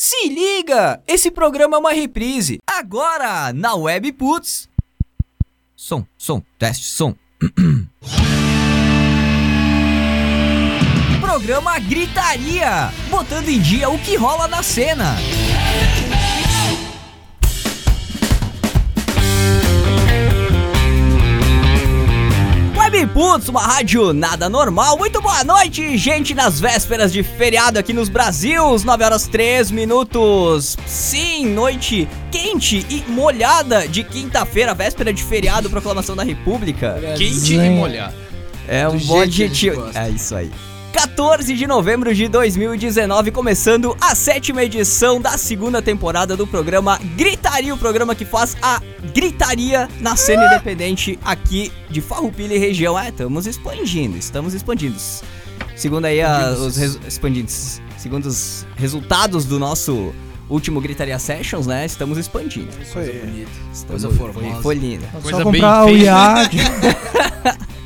Se liga! Esse programa é uma reprise. Agora, na Web Putz. Som, som, teste, som. programa Gritaria, botando em dia o que rola na cena. Putz, uma rádio nada normal. Muito boa noite, gente, nas vésperas de feriado aqui nos Brasil, 9 horas 3 minutos. Sim, noite quente e molhada de quinta-feira, véspera de feriado, proclamação da República. Quente e molhado. É um bom adjetivo. É isso aí. 14 de novembro de 2019, começando a sétima edição da segunda temporada do programa Gritaria, o programa que faz a gritaria na cena independente aqui de Farroupilha e região. É, estamos expandindo, estamos expandindo. Segundo aí a, os expandindo, segundo os resultados do nosso último Gritaria Sessions, né, estamos expandindo. Isso aí. bonita. Estamos, Coisa formosa. foi lindo. Coisa só bem comprar o feita.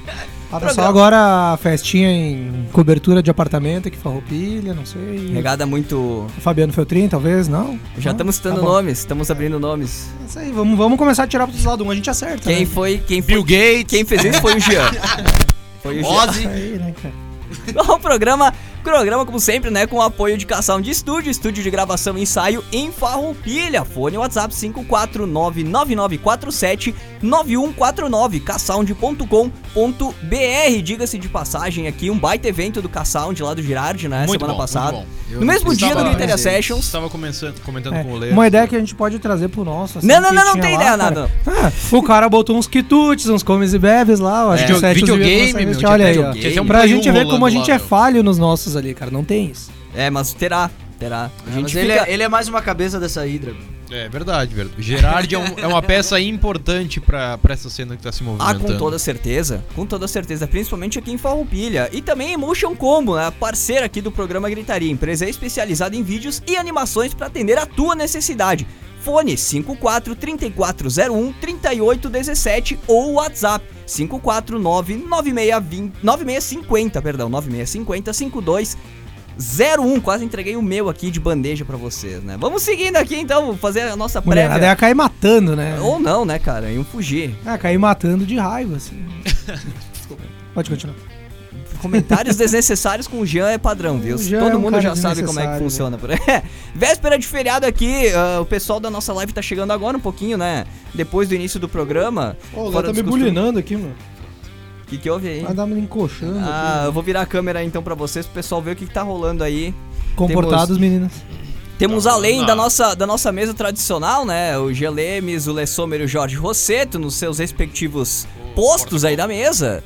Olha só agora a festinha em cobertura de apartamento aqui, Farroupilha, não sei. Regada muito... Fabiano Feltrin, talvez, não? Já Não? estamos citando Tá nomes, estamos abrindo nomes. É Isso aí, vamos, vamos começar a tirar pros lados um, a gente acerta. Quem né? foi, quem foi, Bill Gates. quem fez isso foi o Jean. Foi o Jean. Ozzy. Aí, né, cara? o programa, programa como sempre, né, com o apoio de Cação de Estúdio, estúdio de gravação e ensaio em Farroupilha. Fone WhatsApp 54999479149, caçound.com.br. Diga-se de passagem aqui, um baita evento do Caçound lá do Girardi, né, Muito semana bom, passada. No mesmo dia do Gritaria Sessions. Estava começando, comentando É, com o Leo. uma ideia que a gente pode trazer pro nosso. assim, Não, não, não, não tem lá, ideia cara. nada. Ah, o cara botou uns quitutes, uns comes e bebes lá. Acho É, que o Sete videogame, meu, Olha aí, ó. um Pra gente ver como a gente lá, é falho nos nossos ali, cara. Não tem isso. É, mas terá, terá. A É, gente mas fica... ele, é, ele é mais uma cabeça dessa hidra. É verdade, verdade. Gerard é, um- é uma peça importante pra, pra essa cena que tá se Ah, movimentando. com toda certeza, com toda certeza, principalmente aqui em Farroupilha. E também Emotion Combo, né, parceira aqui do programa Gritaria, empresa especializada em vídeos e animações para atender a tua necessidade. Fone 54 3401 3817 ou WhatsApp 549 9620 9650, perdão, 9650 5201. Quase entreguei o meu aqui de bandeja pra vocês, né? Vamos seguindo aqui então, fazer a nossa Mulherada prévia. ia cair matando, né? Ou não, né, cara? Iam fugir. Ah, cair matando de raiva, assim. Pode continuar. Comentários desnecessários com o Jean é padrão, viu? Jean Todo é um mundo já sabe como é que desnecessário, funciona por aí. Véspera de feriado aqui, ah, o pessoal da nossa live tá chegando agora um pouquinho, né? Depois do início do programa. Ô, o Fora Léo tá me costumes. bulinando aqui, mano. O que, que houve aí? Vai dar me encoxando. Ah, aqui. eu vou virar a câmera então pra vocês, pro pessoal ver o que, que tá rolando aí. Comportados, meninas. Temos Não, além não. da nossa, da nossa mesa tradicional, né? O Jean Lemes, o Lessomer e o Jorge Rosseto nos seus respectivos postos aí da mesa.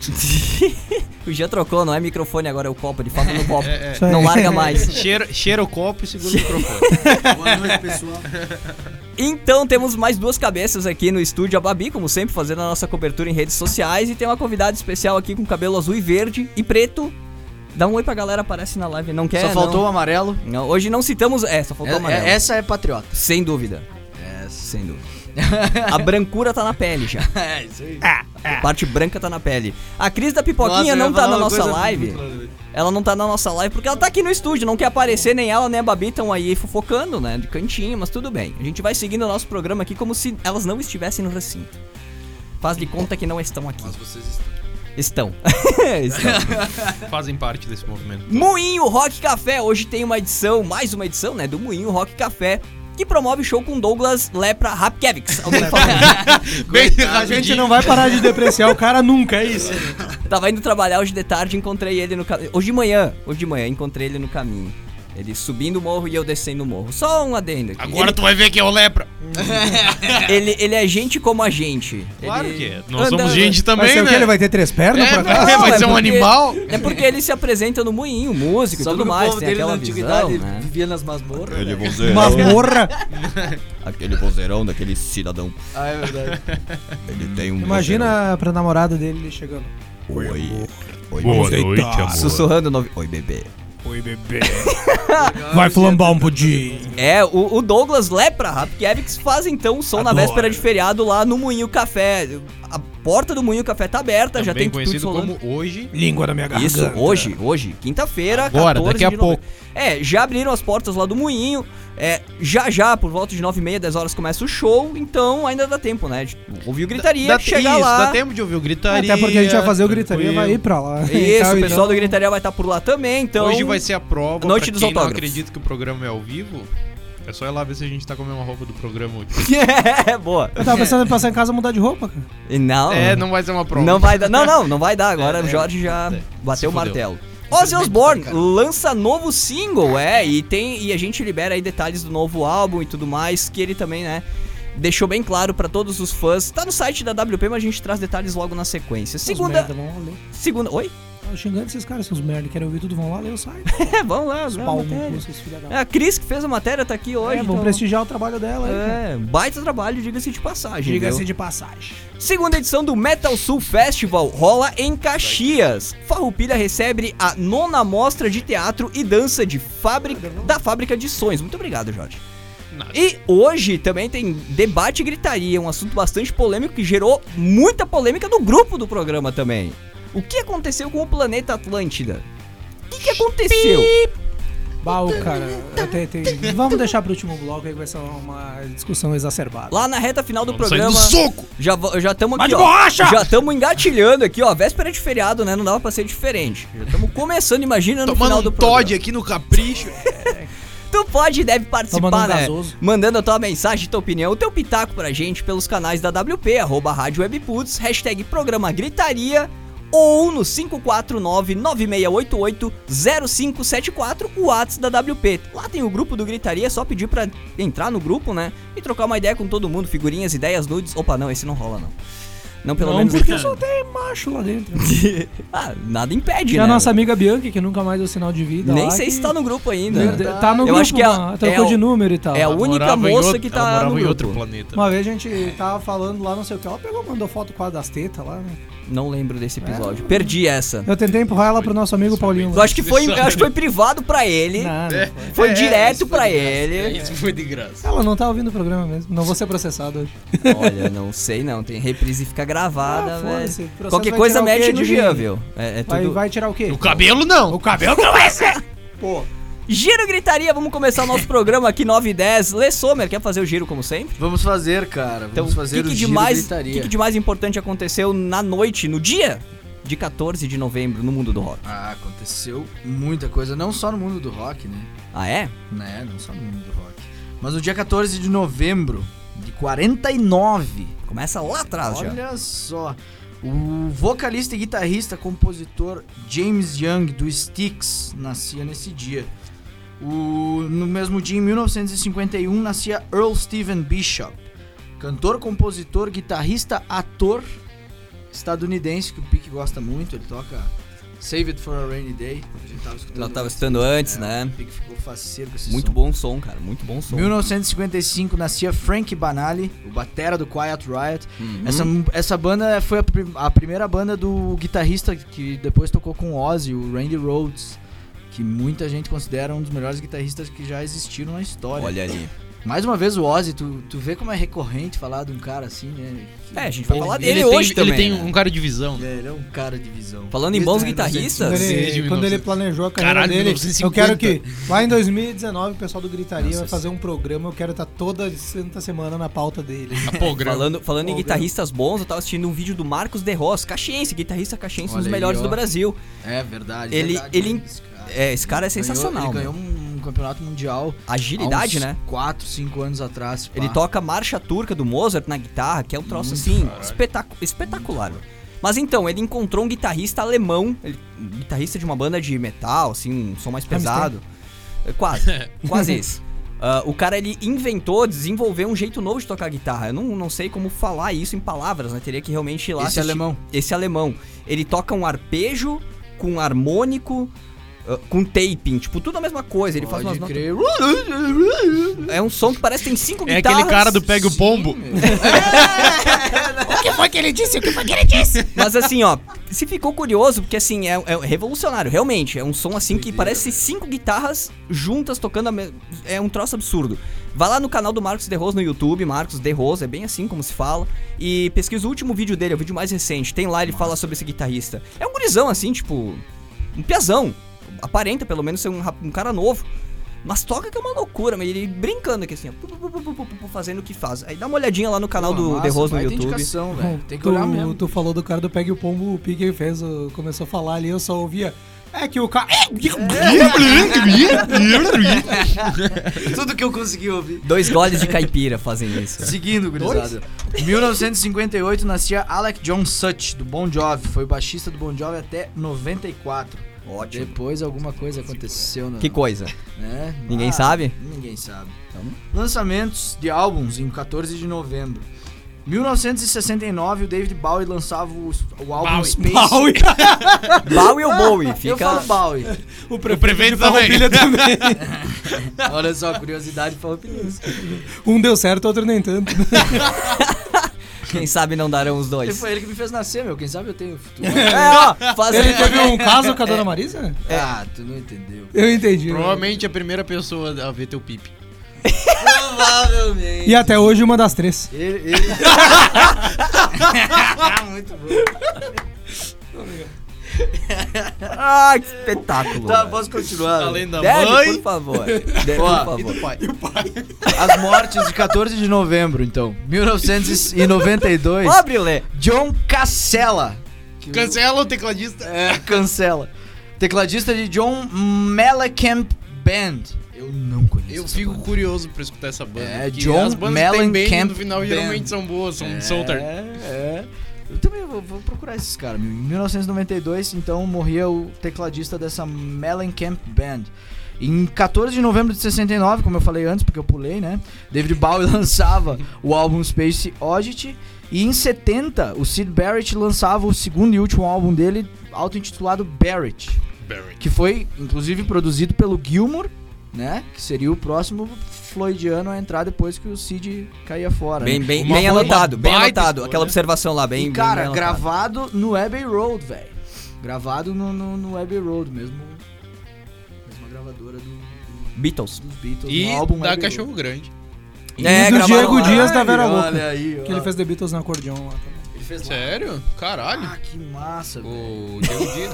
o Jean trocou, não é microfone agora, é o copo, ele fala no copo. É, é. Não larga mais. Cheira, cheira o copo e segura o microfone. Boa noite, pessoal. Então temos mais duas cabeças aqui no estúdio, a Babi, como sempre, fazendo a nossa cobertura em redes sociais. E tem uma convidada especial aqui com cabelo azul e verde e preto. Dá um oi pra galera, aparece na live. Não quer? Só faltou o não. amarelo. Não, hoje não citamos. É, só faltou o É- amarelo. é- essa é patriota. Sem dúvida. Sem dúvida. A brancura tá na pele já. É, isso aí. A parte branca tá na pele. A Cris da Pipoquinha Nossa, não tá na nossa live. muito- Ela não tá na nossa live porque ela tá aqui no estúdio, não quer aparecer, nem ela nem a Babi estão aí fofocando, né? De cantinho, mas tudo bem. A gente vai seguindo o nosso programa aqui como se elas não estivessem no recinto. Faz de conta que não estão aqui. Mas vocês estão. Estão. estão. Fazem parte desse movimento. Moinho Rock Café. Hoje tem uma edição, mais uma edição, né? Do Moinho Rock Café. Que promove show com Douglas Lepra Rapkevix. Alguém falou. Bem A gente não vai parar de depreciar o cara nunca, é isso. Tava indo trabalhar hoje de tarde, encontrei ele no caminho. Hoje de manhã, hoje de manhã, encontrei ele no caminho. Ele subindo o morro e eu descendo o morro. Só um adendo aqui. Agora tu vai ver que é o lepra. ele, ele, ele é gente como a gente. Claro Ele que é. Nós anda- somos gente Vai também, ser o quê? né? Ele vai ter três pernas, É, por acaso? vai- vai é ser um porque- animal. É porque ele se apresenta no moinho, músico Só e tudo que o mais. povo Tem dele aquela na antiguidade visão, né? vivia nas masmorras. Aquele né? vozeirão, Masmorra. aquele vozeirão daquele cidadão. Ah, é verdade. Ele tem um Imagina pra namorada dele ele chegando. vozeirão. Oi. Oi, Boa noite, amor. Sussurrando no... Oi, bebê. Oi, bebê. Vai flambar um pudim. É, o, o Douglas Lepra, Rapkiewicz, faz então o som na Adoro. véspera de feriado lá no Moinho Café. A porta do Moinho Café tá aberta, já Também tem tudo conhecido rolando. como hoje. Língua na minha garganta. Isso, hoje, hoje, quinta-feira, Agora, 14 daqui a pouco. É, já abriram as portas lá do Moinho. É, já já, por volta de 9 e meia, 10 horas começa o show, então ainda dá tempo, né? De ouvir o gritaria, Dá- chegar isso, lá. dá tempo de ouvir o gritaria. Até porque a gente vai fazer o gritaria, vai ir pra lá. Isso, o pessoal então, do Gritaria vai estar por lá também, então. Hoje vai ser a prova. Noite pra dos quem não autógrafos. acredita que o programa é ao vivo, é só ir lá ver se a gente tá com a mesma roupa do programa hoje. é, boa. Eu tava pensando em passar em casa e mudar de roupa, cara. E Não, É, não vai ser uma prova. não vai dar. Não, não, não vai dar. Agora É, o Jorge já é. bateu o fudeu. martelo. Ozzy Osbourne lança novo single, é, e tem e a gente libera aí detalhes do novo álbum e tudo mais, que ele também, né, deixou bem claro pra todos os fãs. Tá no site da WP, mas a gente traz detalhes logo na sequência. Segunda, merda, vão lá ler. segunda, oi? Xingando esses caras, seus merda, querem ouvir tudo, vão lá ler o site. É, vamos lá, Os lê da... É, a Cris que fez a matéria tá aqui hoje. É, vão então- prestigiar o trabalho dela aí, cara. É, baita trabalho, diga-se de passagem. Diga-se de passagem. Segunda edição do Metal Sul Festival rola em Caxias. Farroupilha recebe a nona mostra de teatro e dança de fábrica, da Fábrica de Sonhos. Muito obrigado, Jorge. Nada. E hoje também tem debate e gritaria, um assunto bastante polêmico que gerou muita polêmica no grupo do programa também. O que aconteceu com o planeta Atlântida? O que, que aconteceu? Baú, cara, eu te- te- vamos deixar pro último bloco aí que vai ser uma discussão exacerbada. Lá na reta final do Vamos sair programa. soco! Já já estamos aqui, ó. borracha! Já estamos engatilhando aqui, ó. Véspera de feriado, né? Não dava pra ser diferente. Já estamos começando, imagina no Tomando final um do programa. Todd aqui no capricho. Tu pode e deve participar, um né? Mandando a tua mensagem, tua opinião, o teu pitaco pra gente pelos canais da WP, arroba Rádio Webputs, hashtag Programa Gritaria ou no 549-9688-0574, o WhatsApp da WP. Lá tem o grupo do Gritaria, é só pedir pra entrar no grupo, né? E trocar uma ideia com todo mundo, figurinhas, ideias, nudes. Opa, não, esse não rola, não. Não, pelo não, menos porque só tem macho lá dentro. ah, nada impede, E né? a nossa amiga Bianca, que nunca mais deu sinal de vida. Nem lá, sei que- se tá no grupo ainda. Tá no Eu grupo, acho que é- mano, trocou é de número e tal. é a Ela única moça outro- que ela tá morava no em outro grupo. planeta. Uma vez a gente tava falando lá, não sei o que, ela pegou, mandou foto quase das tetas lá, né? Não lembro desse episódio. Perdi essa. Eu tentei empurrar ela pro nosso amigo Paulinho. Eu acho que foi, eu acho que foi privado pra ele. Não, não foi. Foi É, direto pra de graça. ele. Isso foi de graça. Ela não tá ouvindo o programa mesmo. Não vou ser processado hoje. Olha, não sei não. Tem reprise e fica gravada, Ah, velho. foda-se. Processo Qualquer vai coisa tirar o mete quê, no Diguinho? Jean, viu? É, é Vai, tudo. vai tirar o quê? O cabelo não. O cabelo não vai ser! Pô. Giro Gritaria, vamos começar o nosso programa aqui 9 e 10. Lê Sommer, quer fazer o giro como sempre? Vamos fazer, cara. Vamos Então, fazer o que, o que, de giro mais, gritaria. que, que de mais importante aconteceu na noite, no dia de 14 de novembro, no mundo do rock? Ah, aconteceu muita coisa, não só no mundo do rock, né? Ah, é? Né, não só no mundo do rock. Mas no dia 14 de novembro de 49, Começa lá atrás já. olha só, o vocalista e guitarrista, compositor James Young do Styx nascia nesse dia. O, no mesmo dia, em 1951, nascia Earl Stephen Bishop, cantor, compositor, guitarrista, ator estadunidense que o Pique gosta muito. Ele toca Save It for a Rainy Day. A gente tava escutando. Nós tava bastante. escutando antes, É, né? O Pique ficou faceiro com esse Muito som. bom som, cara. Muito bom som. 1955 nascia Frank Banali, o batera do Quiet Riot. Uhum. Essa, essa banda foi a, a primeira banda do guitarrista que depois tocou com Ozzy, o Randy Rhoads, que muita gente considera um dos melhores guitarristas que já existiram na história. Olha ali. Mais uma vez o Ozzy, tu, tu vê como é recorrente falar de um cara assim, né? Que- É, a gente vai Ele- falar Ele, dele tem, hoje ele também. tem né? um cara de visão. né? É, ele é um cara de visão. Falando em bons 1900. Quando guitarristas, ele, quando ele 1900. planejou a carreira Caralho, dele, 1950. eu quero que lá em 2019 o pessoal do Gritaria Nossa, vai fazer um programa, eu quero estar toda santa semana na pauta dele. A programa. Falando, falando em guitarristas bons, eu tava assistindo um vídeo do Marcos De Ross, caxiense, guitarrista caxiense, um dos melhores ó. do Brasil. É verdade. Ele- verdade, ele- esse cara. É, esse cara é Ganhou- sensacional. Ele ganhou mano. um, campeonato mundial. Agilidade, né? 4, 5 anos atrás. pá. Ele toca a marcha turca do Mozart na guitarra, que é um troço assim, espetacu- espetacular. Mas então, ele encontrou um guitarrista alemão, ele- um guitarrista de uma banda de metal, assim, um som mais pesado. É, Quase, quase esse. Ah, o cara, ele inventou, desenvolveu um jeito novo de tocar guitarra. Eu não, não sei como falar isso em palavras, né? Teria que realmente ir lá Esse assistir. alemão. Esse alemão. Ele toca um arpejo com um harmônico, com taping, tipo, tudo a mesma coisa. Ele faz umas Pode notas... crer. É um som que parece que tem cinco É guitarras. aquele cara do Pega o Pombo. O que foi que ele disse? O que foi que ele disse? Mas assim, ó, se ficou curioso, porque assim, é, é revolucionário, realmente. É um som assim que parece cinco guitarras juntas tocando a me... É um troço absurdo. Vai lá no canal do Marcos De Rose no YouTube, Marcos De Rose, é bem assim como se fala. E pesquisa o último vídeo dele, é o vídeo mais recente. Tem lá, ele fala sobre esse guitarrista. É um gurizão, assim, tipo. Um piazão. Aparenta pelo menos ser um, um cara novo. Mas toca que é uma loucura, mas ele brincando aqui assim, ó, pu, pu, pu, pu, pu, pu, fazendo o que faz. Aí dá uma olhadinha lá no canal do Massa, The Rose no YouTube. indicação, velho. Tem que tu, olhar mesmo. tu falou do cara do Pegue o Pombo, o Pig fez, o- começou a falar ali, eu só ouvia. É que o cara. Tudo que eu consegui ouvir. Dois goles de caipira fazem isso. Seguindo, gurizada. Em 1958 nascia Alec John Such, do Bon Jovi. Foi o baixista do Bon Jovi até 94. Ótimo. Depois alguma coisa aconteceu? Que coisa. né? Ninguém Ah, sabe? Ninguém sabe. Lançamentos de álbuns em 14 de novembro. 1969, o David Bowie lançava o, o álbum Bowie. Space. Bowie ou Bowie? Eu Fica. falo Bowie. O O prefeito de também. Farroupilha também. Olha só, curiosidade Farroupilha. Um deu certo, outro nem tanto. Quem sabe não darão os dois. foi ele que me fez nascer, meu. Quem sabe eu tenho futuro. É, ó, faz Ele teve um caso com a dona Marisa? Ah, tu não entendeu. Eu entendi. Provavelmente a primeira pessoa a ver teu pipe. Provavelmente. E até hoje uma das três. Ele. ele... Muito bom. Ah, que espetáculo. Tá, velho. posso continuar? Além da Deve, mãe. por favor. Deve, Ó, por E do favor. pai. As mortes de 14 de novembro, então. 1992. Ó, Brilé. John Cancela. O- Cancela o tecladista. É, cancela. Tecladista de John Mellencamp Band. Eu não conheço. Eu fico banda. curioso pra escutar essa banda. É, John as bandas que tem band Mellencamp no final Band. geralmente são boas, são É, solter. é. Eu também vou, vou procurar esses caras. meu. Em 1992, então, morria o tecladista dessa Mellencamp Band. Em 14 de novembro de 69, como eu falei antes, porque eu pulei, né? David Bowie lançava o álbum Space Oddity. E em 70, o Sid Barrett lançava o segundo e último álbum dele, auto-intitulado Barrett. Barry. Que foi, inclusive, produzido pelo Gilmour, né? Que seria o próximo Floydiano a entrar depois que o Cid caía fora. Bem, né? bem, bem anotado, bem anotado. escolha. Aquela observação lá, bem. e, cara, bem, gravado no Abbey Road, velho. Gravado no, no, no Abbey Road, mesmo. Mesma gravadora do, do- Beatles. dos Beatles. E álbum da Abbey Cachorro Grande. É, e do gravaram Diego lá. Dias da Vera Louca. Olha aí, Que ele fez The Beatles no acordeão lá também. Fez lá. Sério? Caralho. Ah, que massa, velho. O Diego Dias.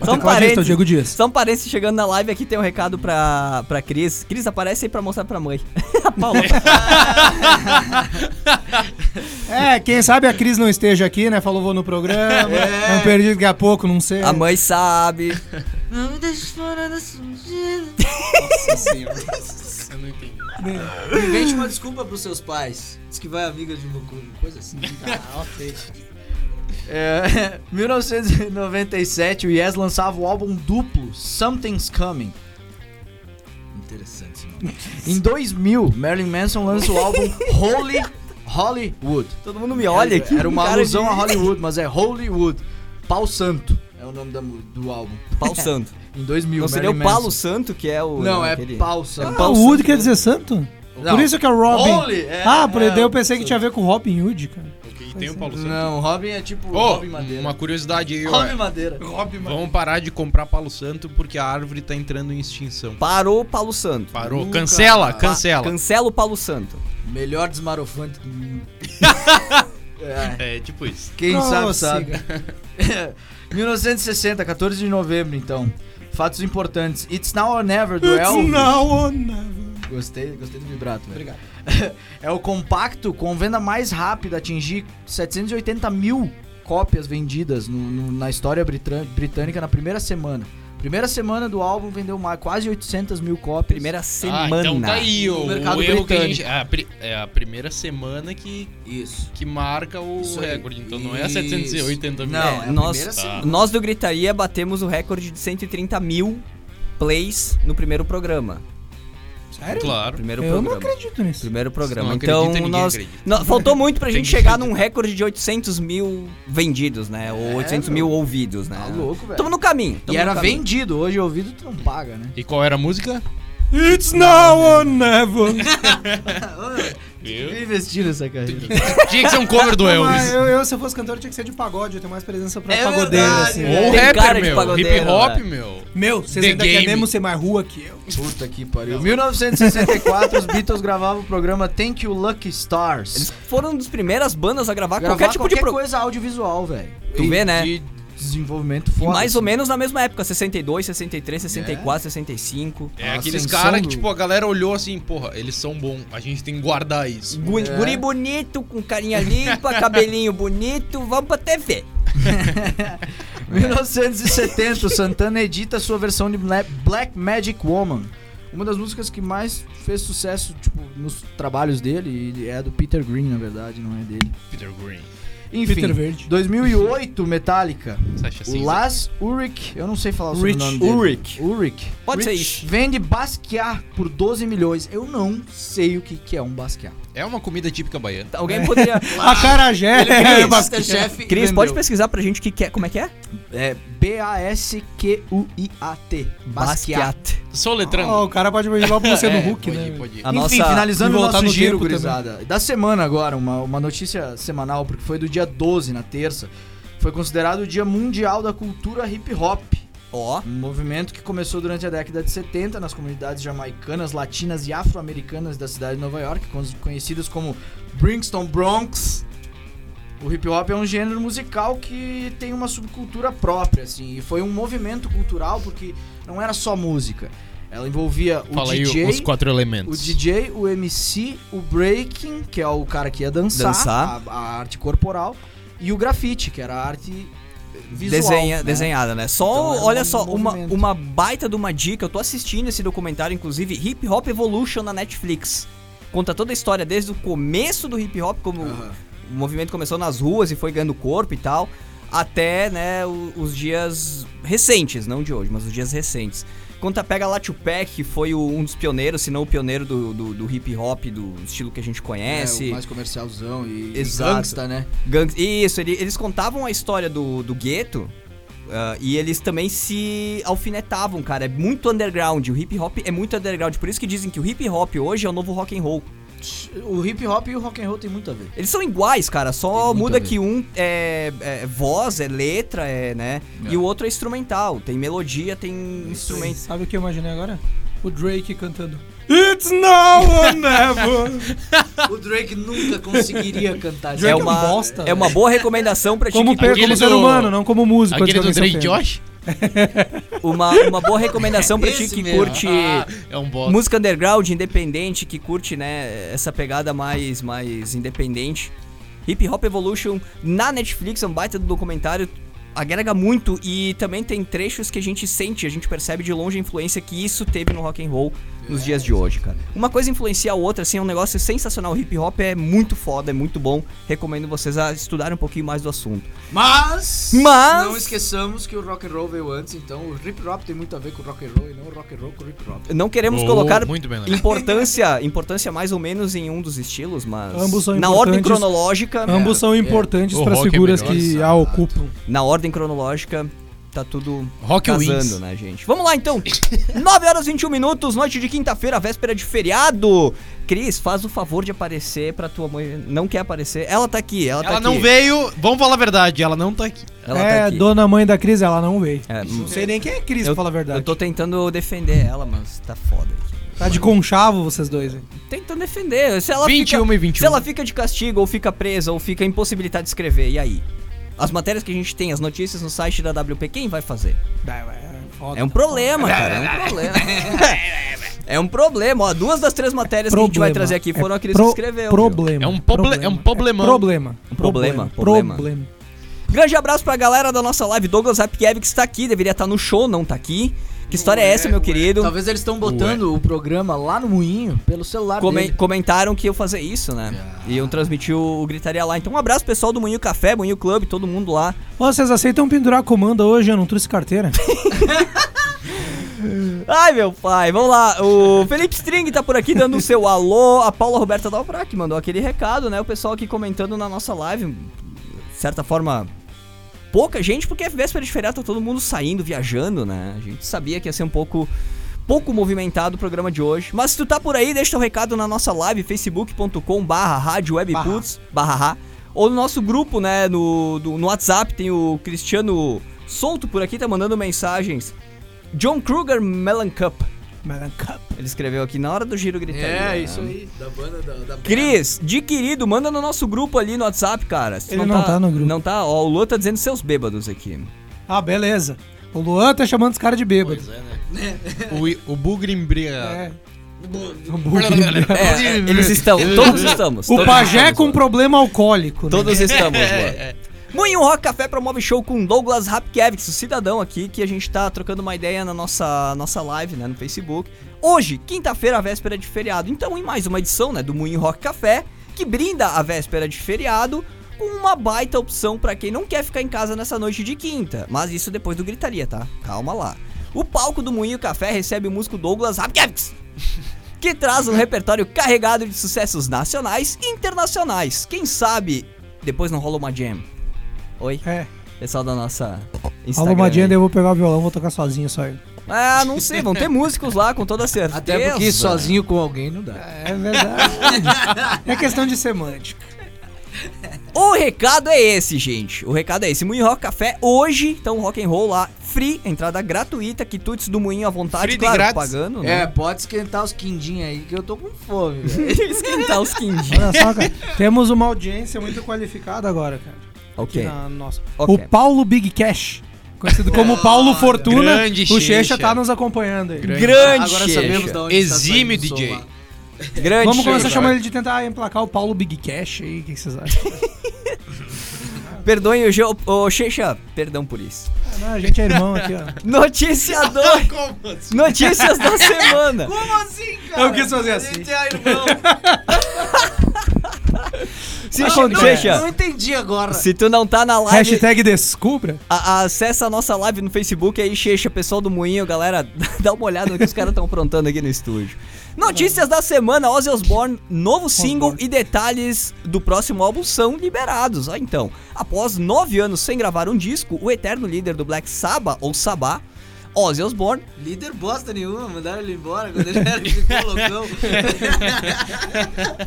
São parentes. Diego Dias. São parentes chegando na live aqui, tem um recado pra, pra Cris. Cris, aparece aí pra mostrar pra mãe. A Paula. É, quem sabe a Cris não esteja aqui, né? Falou vou no programa. É, um perdido daqui a pouco, não sei. A mãe sabe. Não me deixe fora da sujida. Nossa senhora. Eu não entendi. Invente uma desculpa pros seus pais. Diz que vai amiga de uma co- coisa assim. Ah, ok. É, 1997, o Yes lançava o álbum duplo Something's Coming. Interessante esse nome. Em 2000, Marilyn Manson lança o álbum Holy Hollywood. Todo mundo me olha aqui. Era uma alusão de- a Hollywood, mas é Hollywood. Pau Santo é o nome da do álbum. Pau Santo. Em 2000, Não seria o Marilyn Palo Manson. Santo, que é o. Não, é aquele- Pau Santo. Ah, o Wood quer dizer santo? Não. Por isso que é o Robin. Holy, é, ah, por é, daí eu pensei que tinha a ver com Robin Hood, cara. E tem o Paulo Santos. Não, Robin é tipo Ô, Robin Madeira. uma curiosidade aí, ó. Robin Madeira. Vamos parar de comprar Palo Santo porque a árvore tá entrando em extinção. Parou o Palo Santo. Parou. Nunca- Cancela, cancela. Cancela o Palo Santo. Melhor desmarofante do mundo. é, É, tipo isso. quem Prossiga. sabe sabe. 1960, 14 de novembro, então. Fatos importantes. It's Now or Never, do It's Elvis. now or never. Gostei, gostei do vibrato, velho. Obrigado. É o compacto com venda mais rápida, atingir 780 mil cópias vendidas no- no- na história britânica na primeira semana. Primeira semana do álbum vendeu mais, quase 800 mil cópias. Primeira semana. Ah, então tá aí, No o, mercado o erro que a britânico. gente. É a, pri- é a primeira semana que, Isso. que marca o Isso recorde. Então não é Isso. 780 mil. Não, é a nós, nós do Gritaria batemos o recorde de 130 mil plays no primeiro programa. Sério? Claro. Primeiro Eu não programa. acredito nisso. Primeiro programa. não então, nós. faltou muito pra gente chegar num recorde de 800 mil vendidos, né? Ou É, 800 meu. mil ouvidos, né? Tá louco, velho. Tamo no caminho. E tamo era no caminho. vendido, hoje ouvido tu não paga, né? E qual era a música? It's now or never. Vive investindo nessa carreira. Tinha que ser um cover do Mas Elvis. eu, eu, se eu fosse cantor, tinha que ser de pagode. Eu tenho mais presença pra É pagodeiro, verdade, assim. Ou Tem cara rapper, de meu. pagodeiro, Hip hop, velho. meu. Meu, vocês The ainda Game. querem mesmo ser mais rua que eu. Puta que pariu. 1964, os Beatles gravavam o programa Thank You Lucky Stars. Eles foram uma das primeiras bandas a gravar, Gravar qualquer tipo qualquer de programa. coisa audiovisual, velho. Tu E vê, né? De desenvolvimento foda. Mais ou assim. menos na mesma época, 62, 63, 64, 65. É A aqueles caras que, tipo, a galera olhou assim, porra, eles são bons, a gente tem que guardar isso. Gu- É. Guri bonito, com carinha limpa, cabelinho bonito, vamos pra TV. 1970, o Santana edita sua versão de Bla- Black Magic Woman. Uma das músicas que mais fez sucesso, tipo, nos trabalhos dele, e é do Peter Green, na verdade, não é dele. Peter Green. Enfim, Peter Verde. 2008, Metallica. Sasha O. Lars Ulrich, eu não sei falar o Rich. sobrenome dele. Ulrich. Ulrich. Pode ser Rich isso. Vende Basquiat por 12 milhões. Eu não sei o que, que é um Basquiat. É uma comida típica baiana. Alguém poderia. A Carajé. Cris, Basquete. Cris, pode pesquisar pra gente o que, que é. Como é que é? É B-A-S-Q-U-I-A-T. Basquiat. Só letrando. Ó, o cara pode levar pra você no É, Hulk, pode né? ir, pode ir. A Enfim, nossa- finalizando o nosso no giro, gurizada. Da semana agora, uma, uma notícia semanal, porque foi do dia 12, na terça. Foi considerado o Dia Mundial da Cultura Hip Hop. Ó. Um movimento que começou durante a década de 70 nas comunidades jamaicanas, latinas e afro-americanas da cidade de Nova York, con- conhecidas como Brixton Bronx. O hip hop é um gênero musical que tem uma subcultura própria, assim, e foi um movimento cultural porque não era só música. Ela envolvia o Fala DJ, aí os quatro o elementos. DJ, o MC, o breaking, que é o cara que ia dançar, Dançar. A, a arte corporal, e o grafite, que era a arte visual. Desenha, né? Desenhada, né? Só, Então, olha um só, uma, movimento. uma baita de uma dica. Eu tô assistindo esse documentário, inclusive, Hip Hop Evolution na Netflix. Conta toda a história desde o começo do hip hop, como Aham. o movimento começou nas ruas e foi ganhando corpo e tal, até, né, os dias recentes, não de hoje, mas os dias recentes. Conta, pega lá Tupac, que foi o- um dos pioneiros, se não o pioneiro do, do, do hip hop, do estilo que a gente É, conhece. o mais comercialzão e Exato. e gangsta, né? Gangs- Isso, ele- eles contavam a história do, do gueto. ah, e eles também se alfinetavam, cara. É muito underground. O hip hop é muito underground. Por isso que dizem que o hip hop hoje é o novo rock and roll. O hip hop e o rock and roll tem muito a ver. Eles são iguais, cara. Só muda que um é, é voz, é letra, é, né? É. E o outro é instrumental. Tem melodia, tem instrumentos. Sabe o que eu imaginei agora? O Drake cantando. It's now or never. o Drake nunca conseguiria cantar Drake É é um uma, bosta, é uma boa recomendação pra ti. Como, como ser humano, não como músico. Aquele do Drake. Josh? Uma, uma boa recomendação pra ti que mesmo. curte. Ah, é um. Música underground, independente, que curte, né, essa pegada mais, mais independente. Hip Hop Evolution na Netflix é um baita do documentário, agrega muito e também tem trechos que a gente sente, a gente percebe de longe a influência que isso teve no rock and roll nos dias de hoje, cara. Uma coisa influencia a outra, assim, é um negócio sensacional. O hip hop é muito foda, é muito bom. Recomendo vocês a estudarem um pouquinho mais do assunto. Mas, Mas- não esqueçamos que o rock and roll veio antes, então o hip hop tem muito a ver com o rock and roll e não o rock and roll com o hip hop. Não queremos Oh, colocar muito bem, Leandro. importância, importância mais ou menos em um dos estilos, mas Ambos são na ordem importantes. cronológica, Ambos são importantes O para as rock é figuras melhor, que exato. a ocupam. na ordem cronológica tá tudo Rock casando, wins. né, gente? Vamos lá então. 9 horas e 21 minutos, noite de quinta-feira, véspera de feriado. Cris, faz o favor de aparecer pra tua mãe. Não quer aparecer? Ela tá aqui, ela, tá Ela aqui. não veio, vamos falar a verdade, ela não tá aqui. Ela é, tá aqui. dona mãe da Cris, ela não veio. É, Não sei nem quem é Cris, pra falar a verdade. eu tô tentando defender ela, mas tá foda aqui. Tá de conchavo vocês dois, hein? Tentando defender. Se ela 21 fica, e 21. Se ela fica de castigo, ou fica presa, ou fica impossibilitada de escrever, e aí? As matérias que a gente tem, as notícias no site da WP, quem vai fazer? foda. É um problema, cara. É um problema. é um problema. Ó, duas das três matérias que a gente vai trazer aqui foram É aqueles pro- que escreveu. Problema. É um proble- é um problemão. É problema. Um problema, Problema. problema. Grande abraço pra galera da nossa live. Douglas Rapkiev, que está aqui. Deveria estar no show, não tá aqui. Que história é essa, meu querido? Talvez eles estão botando o programa lá no moinho pelo celular Come- dele. comentaram que eu fazer isso, né? E eu transmiti o, o Gritaria lá. Então, um abraço pessoal do Moinho Café, Moinho Club, todo mundo lá. Ô, vocês aceitam pendurar comanda hoje? Eu não trouxe carteira. Ai, meu pai, vamos lá. O Felipe String tá por aqui dando o seu alô. A Paula Roberta Dalbrac mandou aquele recado, né? O pessoal aqui comentando na nossa live. De certa forma, pouca gente, porque é véspera de feriado, tá todo mundo saindo, viajando, né? A gente sabia que ia ser um pouco pouco movimentado o programa de hoje. Mas se tu tá por aí, deixa teu recado na nossa live, facebook.com barra webputs, barra. Ou no nosso grupo, né, no, do- no WhatsApp, tem o Cristiano Solto por aqui, tá mandando mensagens. John Kruger Melon Cup. Melon Cup. Ele escreveu aqui na hora do giro gritaria. É, né? isso aí, da banda da, da Cris, de querido, manda no nosso grupo ali no WhatsApp, cara. Se Ele não tá no grupo. Não tá? Ó, o Luan tá dizendo seus bêbados aqui. Ah, beleza. O Luan tá chamando os caras de bêbado. O, o Bugre embriagado. É. É, é, eles estão, todos estamos. O todos pajé estamos, com Luan. problema alcoólico. né? Todos estamos, Luan. Moinho Rock Café promove show com Douglas Rapkiewicz, o cidadão aqui, que a gente tá trocando uma ideia na nossa, nossa live, né, no Facebook. Hoje, quinta-feira, véspera de feriado. Então, em mais uma edição, né, do Moinho Rock Café, que brinda a véspera de feriado com uma baita opção pra quem não quer ficar em casa nessa noite de quinta. Mas isso depois do gritaria, tá? Calma lá. O palco do Moinho Café recebe o músico Douglas Rapkiewicz, que traz um repertório carregado de sucessos nacionais e internacionais. Quem sabe depois não rola uma jam. Oi, É. pessoal da nossa Instagram. daí eu vou pegar o violão, vou tocar sozinho só ele. Ah, não sei, vão ter músicos lá com toda certeza. Até porque sozinho com alguém não dá. É verdade. é questão de semântica. O recado é esse, gente. O recado é esse. Moinho Rock Café hoje, então rock and roll lá, free, entrada gratuita, quitutes do Moinho à vontade, Free claro, pagando, É, né? pode esquentar os quindinhos aí que eu tô com fome. Esquentar os quindinhos. Olha só, cara. Temos uma audiência muito qualificada agora, cara. Ok. na nossa. Ok. O Paulo Big Cash. Conhecido como Paulo Fortuna. grande o Checha Checha. tá nos acompanhando aí. Grande. Grande Agora sabemos Checha. da onde está saindo o DJ. som lá. Grande Vamos começar Checha. chamando ele de tentar emplacar o Paulo Big Cash aí. O que que vocês acham? Perdoem o, Ge- o Checha, perdão por isso. Ah, não, a gente é irmão aqui, ó. Notícia 2. Notícias da semana. Como assim, cara? Eu quis fazer A assim. gente é irmão. Se, Acontece. Checha, Não entendi agora. se tu não tá na live, Hashtag descubra. a- acessa a nossa live no Facebook aí, Checha, pessoal do Moinho, galera, dá uma olhada no que os caras estão aprontando aqui no estúdio. Notícias da semana, Ozzy Osbourne, novo single Osbourne. e detalhes do próximo álbum são liberados. Ah, então, após nove anos sem gravar um disco, o eterno líder do Black Sabbath, ou Sabbath, Ozzy Osbourne, Líder bosta nenhuma, mandaram ele embora quando ele era ficou loucão.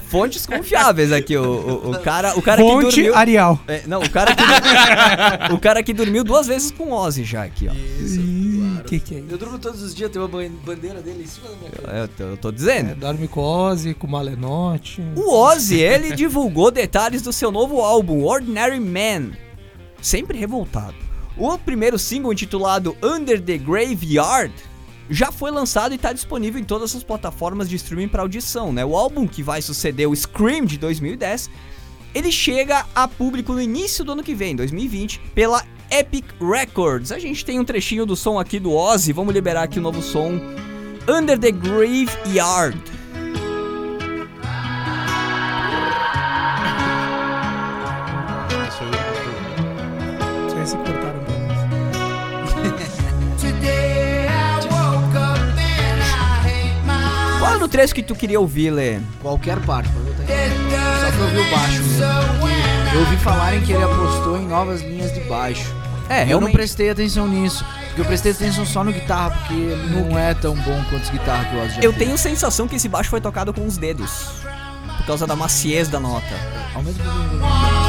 fontes confiáveis aqui, o, o, o cara, o cara que Fonte dormiu... Arial. É, não, o cara que o cara que dormiu duas vezes com Ozzy já aqui, ó. Isso, Ih, claro. que que é isso? Eu durmo todos os dias, tem uma ban- bandeira dele em cima da minha cama. Eu tô, eu tô É, dizendo. dorme com Ozzy, com Malenote. O Ozzy, ele divulgou detalhes do seu novo álbum, Ordinary Man. Sempre revoltado. O primeiro single, intitulado Under the Graveyard, já foi lançado e está disponível em todas as plataformas de streaming para audição, né? O álbum que vai suceder o Scream de 2010, ele chega a público no início do ano que vem, 2020, pela Epic Records. A gente tem um trechinho do som aqui do Ozzy, vamos liberar aqui o novo som Under the Graveyard. Trecho que tu queria ouvir, Lê? Qualquer parte, pode botar em Só pra ouvir o baixo mesmo. Eu ouvi falarem que ele apostou em novas linhas de baixo. É, eu não prestei atenção nisso. Porque eu prestei atenção só no guitarra, porque não é tão bom quanto as guitarras que o Ozzy já Eu tenho sensação que esse baixo foi tocado com os dedos. Por causa da maciez da nota. Aumenta um pouquinho.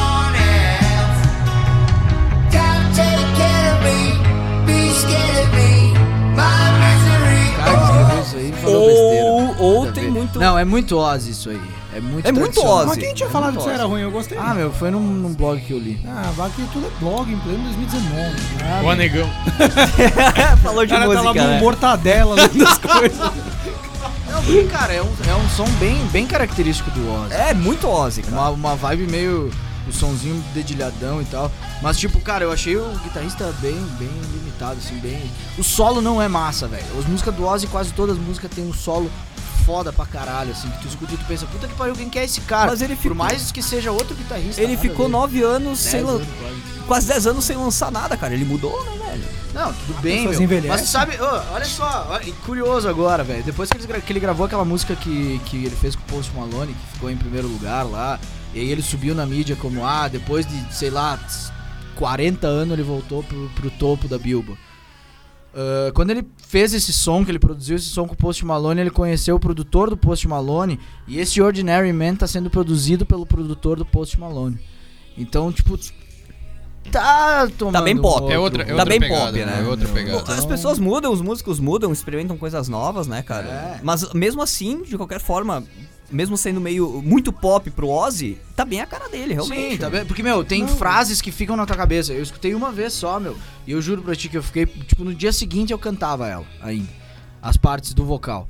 Isso aí falou besteira. Ou, ou Nada a tem ver. muito. Não, é muito Ozzy isso aí. É muito É muito. Ozzy. Mas quem tinha é falado que isso era ruim? Eu gostei. Ah, meu, foi num, num blog que eu li. Ah, vai que tudo é blog em pleno 2019. Ah, O anegão. Falou de cara tá lá música, no né? mortadela lendo as coisas. Não, cara, é um, é um som bem, bem característico do Ozzy. É muito Ozzy, cara. Uma, uma vibe meio. O sonzinho dedilhadão e tal. Mas, tipo, cara, eu achei o guitarrista bem, bem limitado, assim, bem. O solo não é massa, velho. As músicas do Ozzy, quase todas as músicas tem um solo foda pra caralho, assim, que tu escuta e tu pensa, puta que pariu, quem que é esse cara? Mas ele ficou- Por mais que seja outro guitarrista. Ele ficou nove anos Dez sem lan- anos, quase. quase 10 anos sem lançar nada, cara. Ele mudou, né, velho? Não, tudo bem, pessoas meu. envelhecem. Mas sabe, ô, olha só, olha, curioso agora, velho. Depois que ele, que ele gravou aquela música que, que ele fez com o Post Malone, que ficou em primeiro lugar lá, e aí ele subiu na mídia como, ah, depois de, sei lá, 40 anos ele voltou pro, pro topo da Billboard. ah, quando ele fez esse som, que ele produziu esse som com o Post Malone, ele conheceu o produtor do Post Malone. E esse Ordinary Man tá sendo produzido pelo produtor do Post Malone. Então, tipo. Tá tomando bem um pop. É outra, é Tá outra bem pegada, pop, né? É outra pegada. As pessoas mudam, os músicos mudam, experimentam coisas novas, né, cara? É. Mas mesmo assim, de qualquer forma, mesmo sendo meio muito pop pro Ozzy, tá bem a cara dele, realmente. Sim, tá bem? Porque, meu, tem frases que ficam na tua cabeça. Eu escutei uma vez só, meu. E eu juro pra ti que eu fiquei. Tipo, no dia seguinte eu cantava ela ainda. As partes do vocal.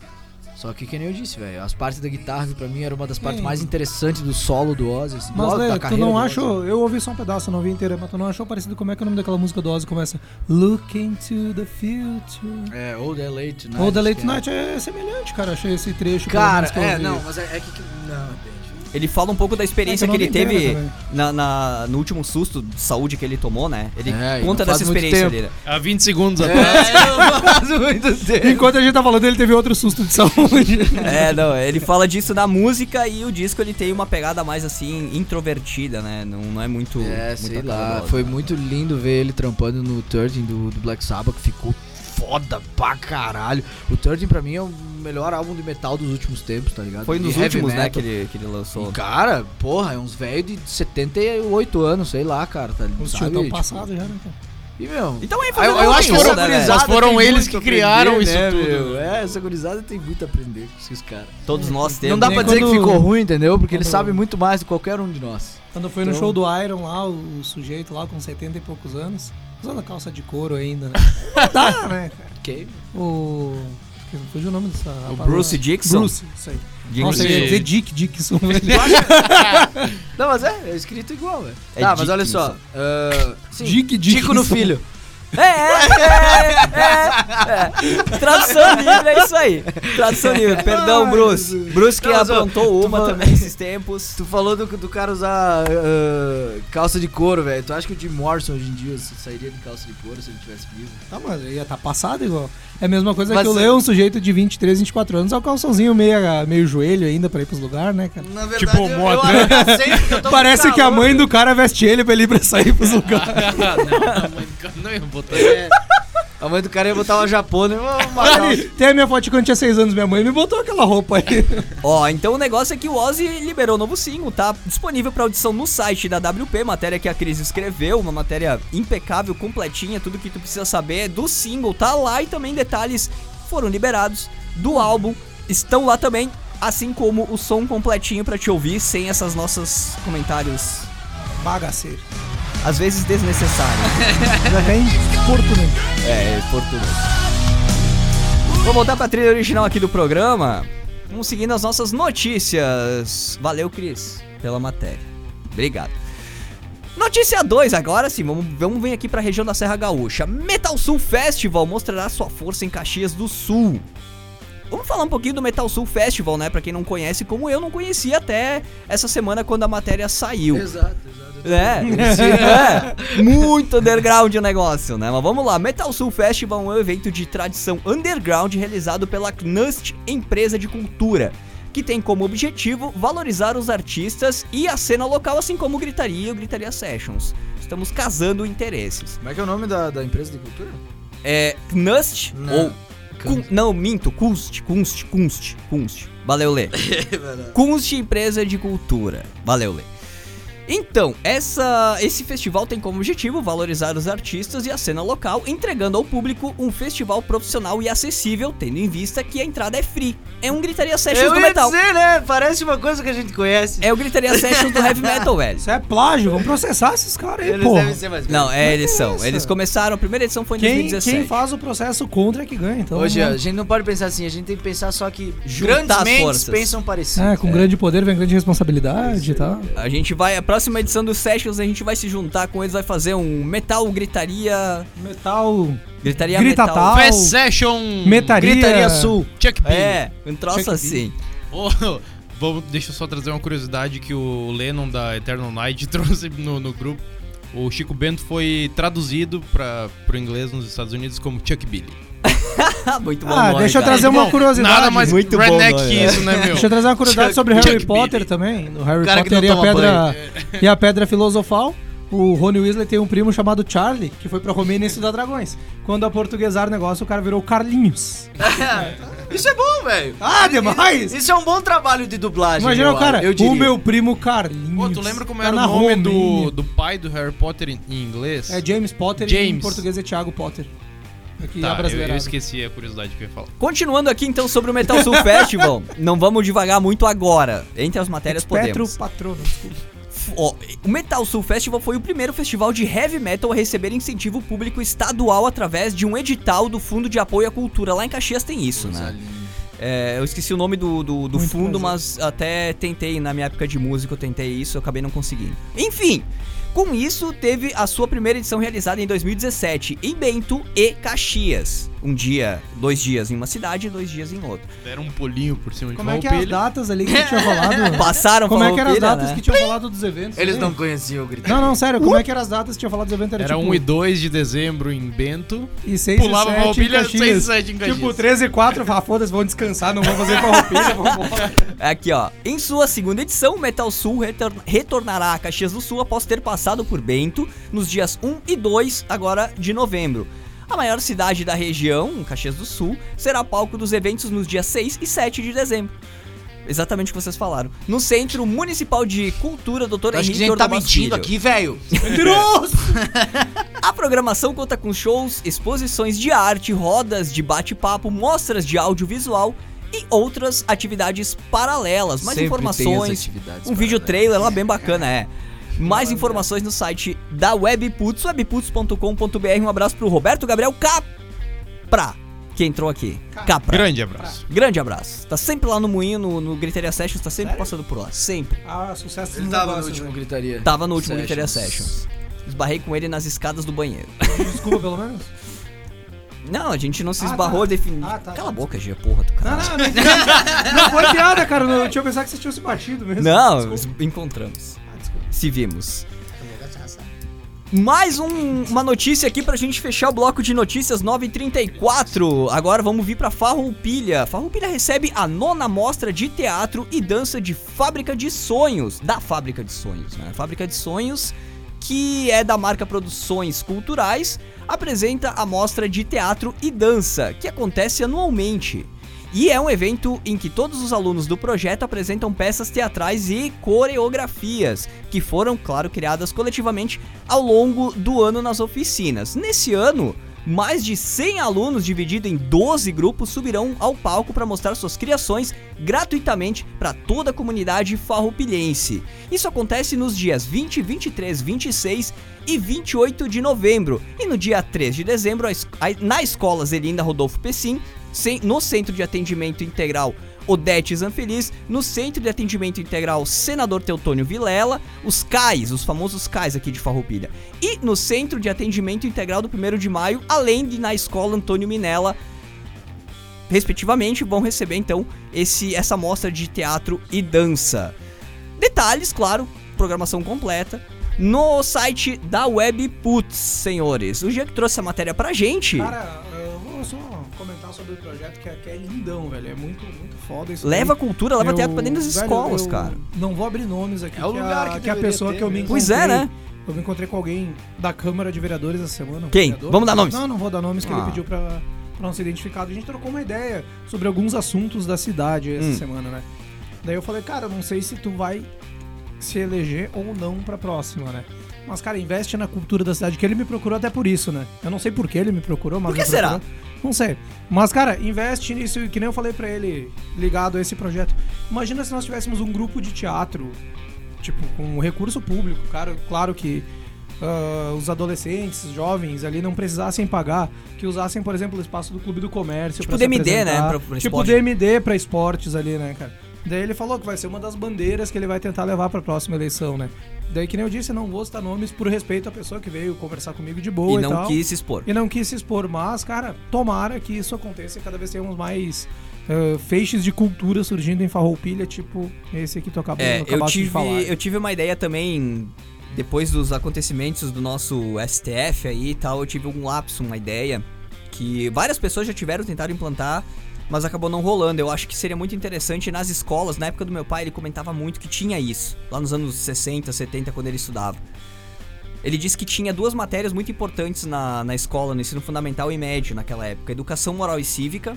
Só que, que nem eu disse, velho. As partes da guitarra, que pra mim, era uma das partes É. mais interessantes do solo do Ozzy. assim, Mas, do- da Lê, tu carreira não do achou. Eu ouvi só um pedaço, não vi inteira, mas tu não achou parecido como é que é o nome daquela música do Ozzy começa? Looking to the future. É, Old The Late Night. Ou The Late é. Night é semelhante, cara. Achei esse trecho. Cara, é, não, mas é, é que. que- Não, é bem. Ele fala um pouco da experiência É que que ele teve na, na- no último susto de saúde que ele tomou, né? Ele É, conta dessa experiência né? Há 20 segundos É, atrás. não faz muito tempo. Enquanto a gente tá falando, ele teve outro susto de saúde. É, não, ele fala disso na música e o disco ele tem uma pegada mais assim, introvertida, né? Não, não é muito. É, muito sei lá. Foi muito lindo ver ele trampando no 13 do, do Black Sabbath, que ficou foda pra caralho. O 13 pra mim é o melhor álbum de metal dos últimos tempos, tá ligado? Foi De nos últimos, né, que ele, que ele lançou. E, cara, porra, é uns velhos de 78 anos, sei lá, cara. Tá, Os sabe? Tipo, passados já, né, cara? E, meu... Então aí eu, eu acho que foram, né, gurizada Mas foram eles que criaram aprender, isso né, tudo. meu? É, essa gurizada tem muito a aprender com esses caras. Todos nós temos. Não dá nem pra dizer que quando- ficou ruim, entendeu? Porque eles sabem muito mais do que qualquer um de nós. Quando foi no Então- show do Iron lá, o, o sujeito lá com 70 e poucos anos, usando calça de couro ainda. Né? Dá, né, cara? Ok. O. Fugiu o nome dessa. O palavra. Bruce Dixon. Bruce, isso aí. Diga Nossa, eu ia dizer Dick Dixon. Não, mas é, é escrito igual, velho. É tá, mas olha só. ah, sim, Dick Tico no Dickinson. filho. É, é, é, é. Tradução livre é isso aí. Tradução livre. Perdão, Bruce. Bruce que Não, aprontou tu uma também esses tempos. Tu falou do, do cara usar ah, calça de couro, velho. Tu acha que o Jim Morrison hoje em dia sairia de calça de couro se ele tivesse vivo? Tá, mas ia tá passado igual. É a mesma coisa Mas que eu é- leio um sujeito de 23, 24 anos, é o calçãozinho meio, meio joelho ainda pra ir pros lugares, né, cara? Na Tipo, eu- eu moto. eu tô com Parece que a mãe do cara veste ele pra ele ir pra sair pros lugares. não, a mãe do cara não ia botar. É. A mãe do cara ia botar uma japona e. Aí, Tem a minha foto de quando eu tinha 6 anos, minha mãe me botou aquela roupa aí. Ó, então o negócio é que o Ozzy liberou o novo single, tá disponível pra audição no site da WP, matéria que a Cris escreveu, uma matéria impecável, completinha, tudo que tu precisa saber do single tá lá e também detalhes foram liberados do álbum, estão lá também, assim como o som completinho pra te ouvir, sem essas nossas comentários, Bagaceiro. Às vezes desnecessários. Já tem Portugal. É, português. Vou voltar pra trilha original aqui do programa. Vamos seguindo as nossas notícias. Valeu, Cris, pela matéria. Obrigado. Notícia 2 agora sim, vamos, vamos vir aqui pra região da Serra Gaúcha. Metal Sul Festival mostrará sua força em Caxias do Sul. Vamos falar um pouquinho do Metal Sul Festival, né? Pra quem não conhece, como eu não conhecia até essa semana quando a matéria saiu. Exato, exato. É, é, muito underground o negócio, né? Mas vamos lá, Metal Sul Festival é um evento de tradição underground realizado pela Knust Empresa de Cultura, que tem como objetivo valorizar os artistas e a cena local, assim como o Gritaria e o Gritaria Sessions. Estamos casando interesses. Como é que é o nome da, da empresa de cultura? É Knust Não. ou Kun- não, minto, Kunst, Kunst, Kunst, Kunst. Valeu, Lê. Kunst Empresa de Cultura. Valeu, Lê. Então, essa, esse festival tem como objetivo valorizar os artistas e a cena local, entregando ao público um festival profissional e acessível, tendo em vista que a entrada é free. É um Gritaria Sessions Eu do ia metal. dizer, né? Parece uma coisa que a gente conhece. É o Gritaria Sessions do heavy metal, velho. Isso é plágio, vamos processar esses caras aí, Eles porra. devem ser mais Não, velhos. é, eles são. isso? Eles começaram, a primeira edição foi em Quem, 2017. quem faz o processo contra é que ganha, então. Hoje, vamos- a gente não pode pensar assim, a gente tem que pensar só que Juntar grandes as mentes forças. pensam parecido. É, com grande poder vem grande responsabilidade e tal. A gente vai, a próxima edição do Sessions, a gente vai se juntar com eles, vai fazer um metal gritaria. Metal. Gritaria Grita metal. tal. Fast Session. Metaria. Gritaria Sul. Chuck B. É, um troço Chuck assim. Vamos, deixa eu só trazer uma curiosidade que o Lennon da Eternal Night trouxe no, no grupo. O Chico Bento foi traduzido para pro inglês nos Estados Unidos como Chuck Billy. Muito bom. Ah, nome, deixa eu cara. trazer uma Bom, curiosidade. Nada mais Muito bom redneck nome, que isso, né, meu? Deixa eu trazer uma curiosidade Chuck- sobre Chuck Harry Potter Billy. também. No Harry Potter e a pedra e a pedra filosofal. O Rony Weasley tem um primo chamado Charlie, que foi pra Romênia estudar dragões. Quando aportuguesaram o negócio, o cara virou Carlinhos. Isso é bom, velho. Ah, demais! Isso é um bom trabalho de dublagem. Imagina eu o cara, acho, eu diria. o meu primo Carlinhos. Pô, tu lembra como Tá era o nome do, Romênia. do pai do Harry Potter em, em inglês? É James Potter e em James. português é Thiago Potter. Aqui Tá, eu, brasileiro. eu esqueci a curiosidade que eu ia falar. Continuando aqui então sobre o Metal Sul Festival, não vamos devagar muito agora. Entre as matérias Petro podemos. Patrono, desculpa. Ó, o Metal Sul Festival foi o primeiro festival de heavy metal a receber incentivo público estadual através de um edital do Fundo de Apoio à Cultura. Lá em Caxias tem isso, né? É, eu esqueci o nome do, do, do fundo, prazer. mas até tentei, na minha época de música, eu tentei isso, eu acabei não conseguindo. Enfim, com isso, teve a sua primeira edição realizada em 2017, em Bento e Caxias. Um dia, dois dias em uma cidade e dois dias em outra. Deram um pulinho por cima Como de é que é as datas ali que tinha falado? Passaram Como é que eram as datas né? que tinham falado dos eventos? Eles ali? não conheciam o grito. Não, não, sério, como é que eram as datas que tinha falado dos eventos? Era tipo, 1 e 2 de dezembro em Bento. e 6 Pulava e 7 em Caxias. 6 e 7 em Caxias. Tipo, 13 e 4, ah, foda-se, vão descansar, não vão fazer farroupilha, vão embora. Aqui, ó. Em sua segunda edição, o Metal Sul retor- retornará a Caxias do Sul após ter passado por Bento nos dias 1 e 2, agora de novembro. A maior cidade da região, Caxias do Sul, será palco dos eventos nos dias 6 e 7 de dezembro. Exatamente o que vocês falaram. No Centro Municipal de Cultura, Dr. Acho que a Henrique gente tá mentindo Filho. aqui, velho. Mentiroso! A programação conta com shows, exposições de arte, rodas de bate-papo, mostras de audiovisual e outras atividades paralelas. Mais informações, um vídeo trailer lá bem bacana, é. Mais informações no site da Webputs, webputs.com.br. Um abraço pro Roberto Gabriel Capra, que entrou aqui. Capra. Grande abraço. Grande abraço. Tá sempre lá no Moinho, no, no Gritaria Sessions, tá sempre passando por lá. Sempre. Ah, sucesso Ele no tava no último né? gritaria. Tava no último Gritaria Sessions. Esbarrei com ele nas escadas do banheiro. Desculpa, pelo menos. Não, a gente não se Ah, esbarrou tá. definido. Ah, tá. Cala a boca, Gia, porra do Não, cara. não, não, não foi piada, cara. Eu tinha pensado que vocês tinham se batido mesmo. Não, Desculpa. encontramos. Se vimos. Mais um- uma notícia aqui pra gente fechar o bloco de notícias 934. Agora vamos vir pra Farroupilha. Farroupilha recebe a nona mostra de teatro e dança de Fábrica de Sonhos. Da Fábrica de Sonhos, né? Fábrica de Sonhos, que é da marca Produções Culturais, apresenta a mostra de teatro e dança, que acontece anualmente. E é um evento em que todos os alunos do projeto apresentam peças teatrais e coreografias, que foram, claro, criadas coletivamente ao longo do ano nas oficinas. Nesse ano, mais de 100 alunos, divididos em 12 grupos, subirão ao palco para mostrar suas criações gratuitamente para toda a comunidade farroupilhense. Isso acontece nos dias 20, 23, 26 e 28 de novembro. E no dia 3 de dezembro, na Escola Zelinda Rodolfo Pessim, no Centro de Atendimento Integral Odete Zanfeliz, no Centro de Atendimento Integral Senador Teutônio Vilela, os CAIs, os famosos CAIs aqui de Farroupilha, e no Centro de Atendimento Integral do 1 de Maio, além de na Escola Antônio Minella, respectivamente, vão receber então esse essa mostra de teatro e dança. Detalhes, claro, programação completa no site da Webputs, senhores. O Jean que trouxe essa matéria pra gente. Cara, sobre o projeto que é, que é lindão, velho. É muito, muito foda isso. leva cultura, leva Eu- teatro pra dentro das velho, escolas, eu cara. Não vou abrir nomes aqui. É o que lugar a, que que a pessoa ter que eu me encontrei. Pois é, né? Eu me encontrei com alguém da Câmara de Vereadores essa semana. Quem? vereador. Vamos dar nomes? Não, não vou dar nomes que Ah. ele pediu pra, pra não ser identificado. A gente trocou uma ideia sobre alguns assuntos da cidade essa Hum. semana, né? Daí eu falei, cara, eu não sei se tu vai se eleger ou não pra próxima, né? Mas, cara, investe na cultura da cidade, que ele me procurou até por isso, né? Eu não sei por que ele me procurou, mas. Por que será? procurou. Não sei. Mas, cara, investe nisso, que nem eu falei pra ele, ligado a esse projeto. Imagina se nós tivéssemos um grupo de teatro, tipo, com recurso público, cara. Claro que ah, os adolescentes, jovens ali não precisassem pagar, que usassem, por exemplo, o espaço do Clube do Comércio. Tipo DMD, né, pra- pra tipo esporte. DMD pra esportes ali, né, cara? Daí ele falou que vai ser uma das bandeiras que ele vai tentar levar pra próxima eleição, né? Daí, que nem eu disse, não vou citar nomes por respeito à pessoa que veio conversar comigo de boa e e, não tal. quis se expor. E não quis se expor, mas, cara, tomara que isso aconteça e cada vez tenhamos mais ah, feixes de cultura surgindo em Farroupilha, tipo esse aqui tu acabou, É, eu acabaste de tive, falar. eu tive uma ideia também, depois dos acontecimentos do nosso STF aí e tal, eu tive um lapso, uma ideia, que várias pessoas já tiveram tentado implantar, mas acabou não rolando. Eu acho que seria muito interessante nas escolas, na época do meu pai ele comentava muito que tinha isso, lá nos anos 60, 70, quando ele estudava. Ele disse que tinha duas matérias muito importantes na, na escola, no ensino fundamental e médio naquela época: educação moral e cívica.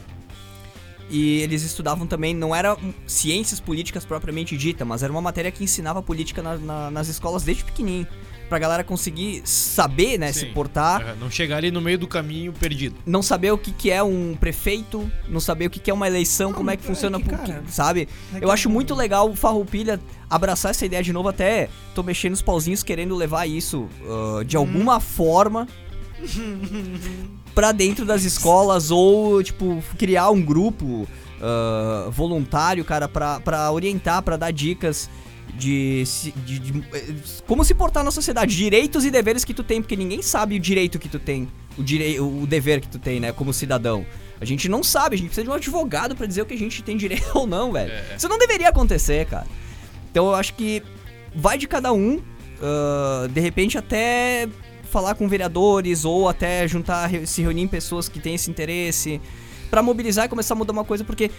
E eles estudavam também, não era ciências políticas propriamente dita, mas era uma matéria que ensinava política na- na- nas escolas desde pequenininho. Pra galera conseguir saber, né, se Sim. portar. É, Não chegar ali no meio do caminho perdido. não saber o que, que é um prefeito, não saber o que, que é uma eleição, Não, como é que é funciona, que, por- cara, sabe? É que Eu acho muito legal o Farroupilha abraçar essa ideia de novo, até tô mexendo os pauzinhos querendo levar isso ah, de alguma forma pra dentro das escolas ou, tipo, criar um grupo ah, voluntário, cara, pra, pra orientar, pra dar dicas de, de- de- eh, como se portar na sociedade, direitos e deveres que tu tem, porque ninguém sabe o direito que tu tem, o, direi o dever que tu tem, né, como cidadão. A gente não sabe, a gente precisa de um advogado pra dizer o que a gente tem direito ou não, velho. É. Isso não deveria acontecer, cara. Então eu acho que vai de cada um, ah, de repente até falar com vereadores ou até juntar, se reunir em pessoas que têm esse interesse pra mobilizar e começar a mudar uma coisa, porque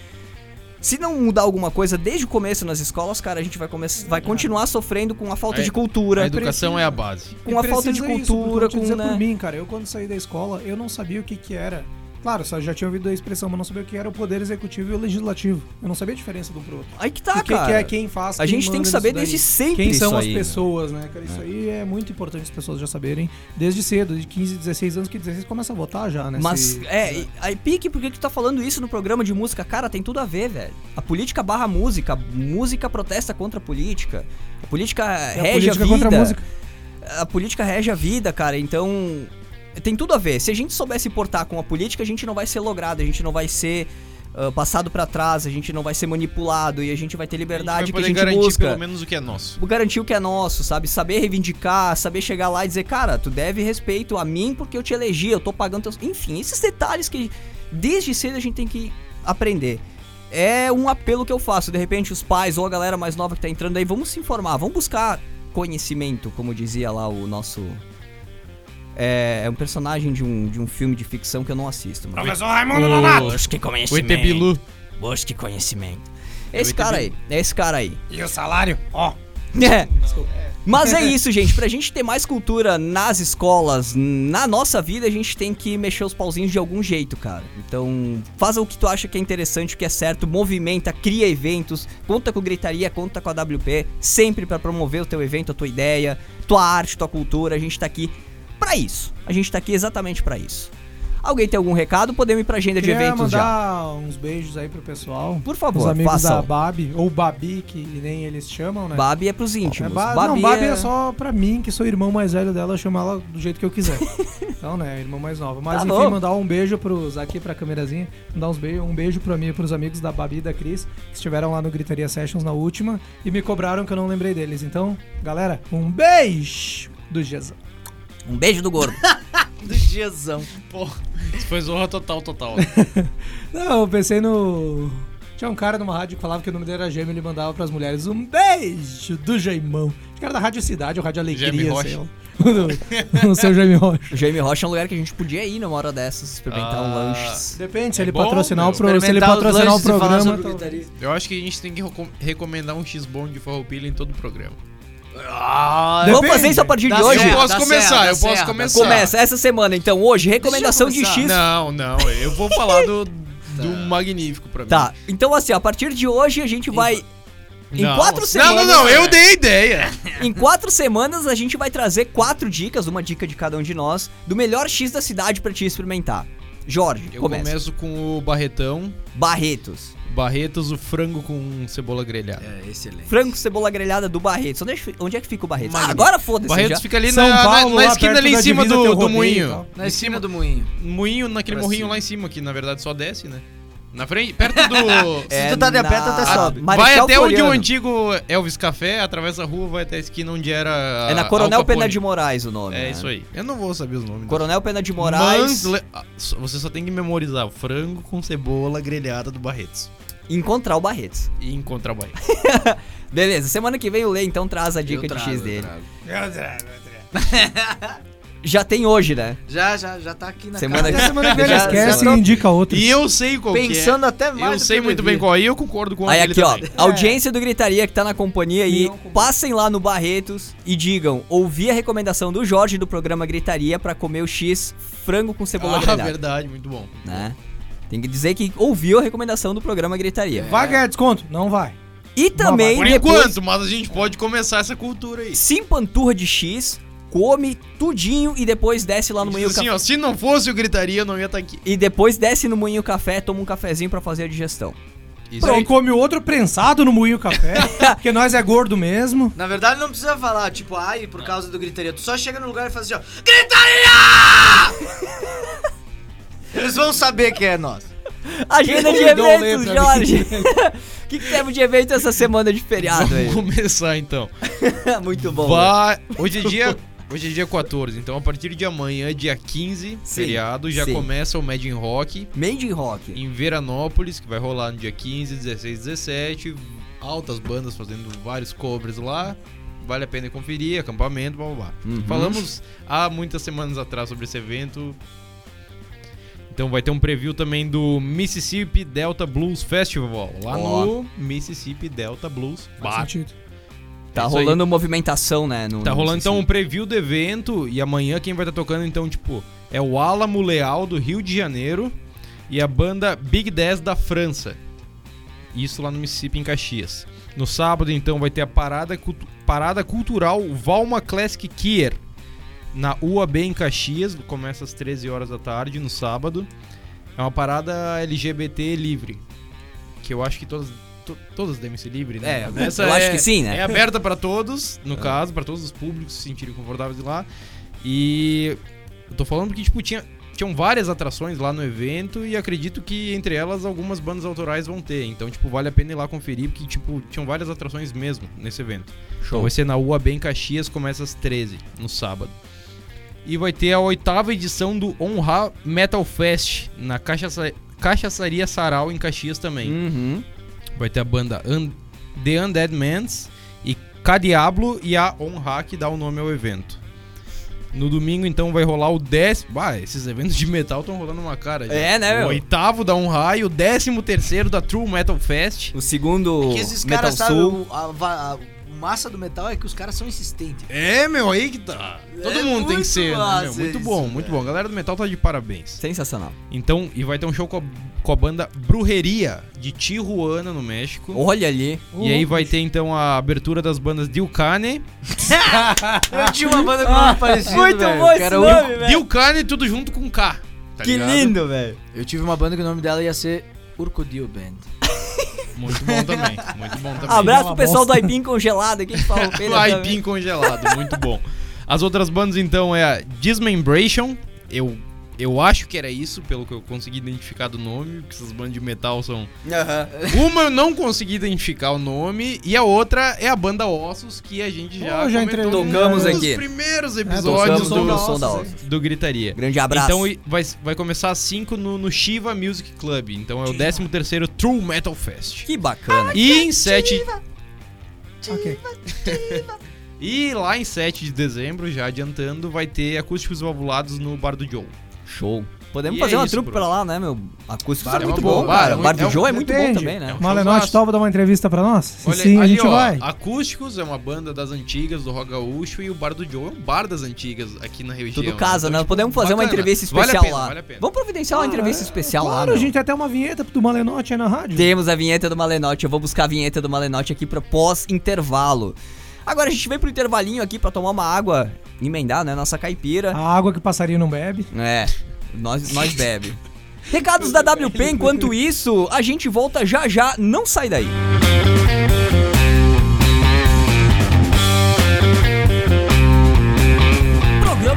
se não mudar alguma coisa desde o começo nas escolas, cara, a gente vai, começar, vai continuar sofrendo com a falta A- de A cultura, educação é a base. com a falta de isso, cultura, te com, né? por mim, cara, eu quando saí da escola, eu não sabia o que que era. Claro, só já tinha ouvido a expressão, mas não sabia o que era o poder executivo e o legislativo. Eu não sabia a diferença de um pro outro. Aí que tá, o que, cara. que é quem faz, a quem gente tem que saber desde sempre Quem são as aí, né? pessoas, né, cara? Isso aí é muito importante as pessoas já saberem desde cedo, de 15, 16 anos, que 16 começa a votar já, né? Mas, é, aí, Pique, por que tu tá falando isso no programa de música? Cara, tem tudo a ver, velho. A política barra música, a música protesta contra a política, a política é rege política a vida. contra a música. A política rege a vida, cara, então tem tudo a ver. Se a gente souber se portar com a política, a gente não vai ser logrado, a gente não vai ser ah, passado pra trás, a gente não vai ser manipulado e a gente vai ter liberdade vai que a gente garantir busca. pelo menos o que é nosso. Garantir o que é nosso, sabe? Saber reivindicar, saber chegar lá e dizer, cara, tu deve respeito a mim porque eu te elegi, eu tô pagando teus. Enfim, esses detalhes que desde cedo a gente tem que aprender. É um apelo que eu faço. De repente, os pais ou a galera mais nova que tá entrando aí, vamos se informar, vamos buscar conhecimento, como dizia lá o nosso. É, é um personagem de um, de um filme de ficção que eu não assisto. Mas... Professor Raimundo Nonato! Busque O conhecimento. Busque conhecimento. É Esse cara aí, é esse cara aí. E o salário? Ó. É. Mas é isso, gente. Pra gente ter mais cultura nas escolas, na nossa vida, a gente tem que mexer os pauzinhos de algum jeito, cara. Então, faça o que tu acha que é interessante, o que é certo, movimenta, cria eventos, conta com gritaria, conta com a WP, sempre pra promover o teu evento, a tua ideia, tua arte, tua cultura. A gente tá aqui pra isso. A gente tá aqui exatamente pra isso. Alguém tem algum recado? Podemos ir pra agenda de Queria eventos já. mandar uns beijos aí pro pessoal. Por Os favor, amigos façam. da Babi, ou Babi, que nem eles chamam, né? Babi é pros É íntimos. ba não, Babi é só pra mim, que sou irmão mais velho dela, chamo ela do jeito que eu quiser. então, né, irmão mais nova. Mas Tá enfim, mandar um beijo pros. Aqui pra câmerazinha. Mandar uns beijos, um beijo pra mim e pros amigos da Babi e da Cris, que estiveram lá no Gritaria Sessions na última e me cobraram que eu não lembrei deles. Então, galera, um beijo do Jesus. Um beijo do gordo. Do diazão. Pô, isso foi zorra total, total. Não, eu pensei no. Tinha um cara numa rádio que falava que o nome dele era gêmeo e ele mandava pras mulheres um beijo do Jaimão. Acho que era da Rádio Cidade ou Rádio Alegria, Jaime sei lá. O- o seu Jaime Rocha. O Jaime Rocha é um lugar que a gente podia ir numa hora dessas, experimentar um Ah. lanches. Depende, se É ele bom, patrocinar, o pro... se ele patrocinar o e programa. então-. Eu acho que a gente tem que recom- recomendar um X-Bom de Farroupilha em todo o programa. Ah, Vamos fazer isso a partir de hoje? Eu posso começar, eu posso certo. começar. Começa essa semana, então, hoje, recomendação de X. Não, não, eu vou falar do, do magnífico pra mim. Tá, então assim, a partir de hoje a gente vai. Em Não. quatro Não, semanas. não, não, eu dei a ideia. Em quatro semanas a gente vai trazer quatro dicas, uma dica de cada um de nós, do melhor X da cidade pra te experimentar. Jorge, Eu começa. começo com o Barretão. Barretos. Barretos, o frango com cebola grelhada. É, excelente. Frango com cebola grelhada do Barretos. Onde é que, onde é que fica o Barretos? Ah, agora foda-se. Barretos já. fica ali São na, na- Paulo, na lá esquina ali em cima do, do moinho. Na esquina do moinho. Moinho naquele Pra morrinho cima. lá em cima, que na verdade só desce, né? Na frente, perto do. É tu tá de pé, tu até na- sobe. vai até onde o antigo Elvis Café, atravessa a rua, vai até a esquina onde era. É na Coronel. Pena de Moraes o nome. É né? isso aí. Eu não vou saber os nomes. Coronel Pena de Moraes. Mas le- ah, você só tem que memorizar frango com cebola grelhada do Barretos. Encontrar o Barretos. E encontrar o Bahia. Beleza, semana que vem o Lê então traz a dica Eu de trago, X eu dele. trago. Já tem hoje, né? Já, já, já tá aqui na Semana cara. que- Semana que vem Já- esquece já- e indica outro. E eu sei qual que é. Pensando até mais Eu sei muito bem qual é e eu concordo com Aí aqui, ó, também. audiência do Gritaria que tá na companhia companhia. passem lá no Barretos e digam, ouvi a recomendação do Jorge do programa Gritaria pra comer o X frango com cebola Ah, grelhada, verdade, muito bom. né? Tem que dizer que ouviu a recomendação do programa Gritaria. Vai ganhar desconto? Não vai. E também, Por depois, enquanto, mas a gente pode começar essa cultura aí. se empanturra de X, come tudinho e depois desce lá no Moinho assim, Café. ó, se não fosse o gritaria, eu não ia estar aqui. E depois desce no Moinho Café, toma um cafezinho pra fazer a digestão. Isso Pronto, aí. come outro prensado no moinho café, porque nós é gordo mesmo. Na verdade, não precisa falar, tipo, ai, por causa do gritaria. Tu só chega no lugar e faz assim, ó, gritaria! Eles vão saber que é nós. Agenda de eventos, Jorge! O que, que temos de evento essa semana de feriado aí? Vamos começar então. Muito bom. Vai... Hoje é dia. Hoje é dia 14, então a partir de amanhã, dia 15, feriado, já sim. começa o Made in Rock Made in Rock. em Veranópolis, que vai rolar no dia 15, 16, 17. Altas bandas fazendo vários covers lá. Vale a pena conferir, acampamento, blá blá blá. Uhum. Falamos há muitas semanas atrás sobre esse evento. Então vai ter um preview também do Mississippi Delta Blues Festival, lá Ó. no Mississippi Delta Blues Faz Bar. sentido. Tá É isso aí. rolando movimentação, né? No, Tá no rolando então um preview do evento e amanhã quem vai estar tocando então, tipo, é o Alamo Leal do Rio de Janeiro e a banda Big 10 da França. Isso lá no Mississippi em Caxias. No sábado então vai ter a parada, cultu- parada cultural Valma Classic Kier na UAB em Caxias, começa às 13 horas da tarde no sábado. É uma parada LGBT livre, que eu acho que todas to- todas devem ser livre, né? É, Mas eu acho que sim, né? É aberta pra todos, no caso, pra todos os públicos se sentirem confortáveis lá. E eu tô falando porque, tipo, tinha, tinham várias atrações lá no evento e acredito que entre elas algumas bandas autorais vão ter. Então, tipo, vale a pena ir lá conferir, porque, tipo, tinham várias atrações mesmo nesse evento. Então vai ser na UAB em Caxias, começa às 13, no sábado. E vai ter a oitava edição do Honra Metal Fest, na Cachaça... Cachaçaria Sarau, em Caxias também. Uhum. Vai ter a banda Un- The Undead Mans e K Diablo e a Honra que dá o nome ao evento. No domingo, então, vai rolar o décimo. Bah, esses eventos de metal estão rolando uma cara. já. É, né, O meu? oitavo da Honra e o décimo terceiro da True Metal Fest. O segundo Que esses Metal caras, sabe, o, a, a- o massa do metal é que os caras são insistentes. É, meu, aí que tá. Todo É mundo tem que muito ser, né, meu? Muito isso, bom, muito bom. A galera do metal tá de parabéns. Sensacional. Então, e vai ter um show com a, com a banda Brujeria de Tijuana, no México. Olha ali. E aí vai ter então a abertura das bandas Dilkane. Eu tinha uma banda com nome parecido, Muito velho, bom esse era nome, o- velho. Dilkane tudo junto com K. tá que ligado? lindo, velho. Eu tive uma banda que o nome dela ia ser Urcodil Band. Muito bom também. Muito bom também. Abraço pro pessoal bosta. do Aipim congelado aqui que falou O. Aipim congelado, muito bom. As outras bandas então é a Dismembration. Eu, eu acho que era isso, pelo que eu consegui identificar do nome, porque essas bandas de metal são. Aham. Uma eu não consegui identificar o nome, e a outra é a banda Ossos, que a gente já, Oh, já comentou entrei- nos Tocamos aqui. primeiros É, episódios tocamos do, som da Ossos. do Gritaria. Grande abraço. Então vai, vai começar às 5 no, no Shiva Music Club. Então é o 13 terceiro True Metal Fest. Que bacana. E em 7. Ok. E lá em 7 de dezembro, já adiantando, vai ter acústicos valvulados no Bar do Joe. Show. Podemos E fazer é uma isso, trupe pra lá, né, meu? Acústico é é muito uma bom, bar, cara. é O Bar do é um- Joe é muito bom também, né? É um Malenote topa dar uma entrevista pra nós? Se Olha, sim, a ali, gente ó, vai. Acústicos é uma banda das antigas do Rock Gaúcho e o Bar do Joe é um bar das antigas aqui na região. Tudo casa, Então, né? tipo, Podemos fazer uma bacana. entrevista Vale a especial pena, lá. Vale a pena. Vamos providenciar uma entrevista especial lá, Claro, a gente tem até uma vinheta do Malenote aí na rádio. Temos a vinheta do Malenote. Eu vou buscar a vinheta do Malenote aqui pra pós-intervalo. Agora a gente vem pro intervalinho aqui pra tomar uma água, emendar, né? Nossa caipira. A água que o passarinho não bebe. É, nós, nós bebe. Recados da WP, enquanto isso, a gente volta já já, não sai daí.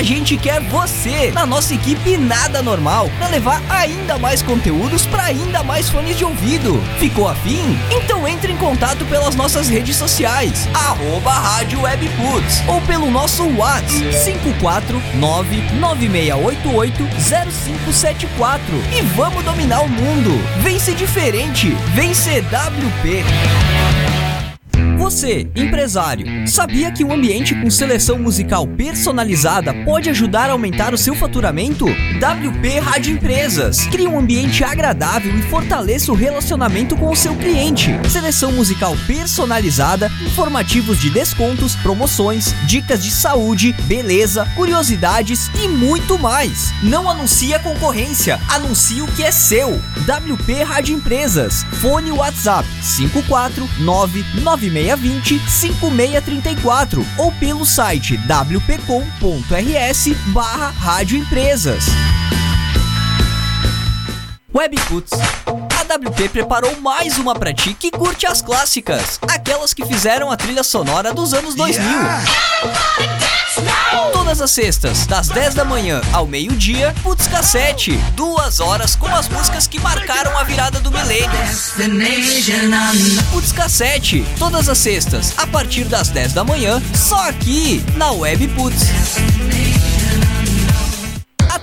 A gente quer você na nossa equipe Nada Normal para levar ainda mais conteúdos para ainda mais fones de ouvido. Ficou afim? Então entre em contato pelas nossas redes sociais, arroba Rádio Webputs, ou pelo nosso WhatsApp 54996880574 e vamos dominar o mundo. Vem ser diferente, vem CWP. Você, empresário, sabia que um ambiente com seleção musical personalizada pode ajudar a aumentar o seu faturamento? WP Rádio Empresas. Crie um ambiente agradável e fortaleça o relacionamento com o seu cliente. Seleção musical personalizada, informativos de descontos, promoções, dicas de saúde, beleza, curiosidades e muito mais. Não anuncie a concorrência, anuncie o que é seu. WP Rádio Empresas. Fone WhatsApp 54996 20 5634 ou pelo site wpcom.rs barra Rádio Empresas. Webputs. A WP preparou mais uma pra ti que curte as clássicas, aquelas que fizeram a trilha sonora dos anos 2000. Todas as sextas, das 10 da manhã ao meio-dia, Putz Cassete. Duas horas com as músicas que marcaram a virada do milênio. Putz Cassete. Todas as sextas, a partir das 10 da manhã, só aqui, na Web Putz.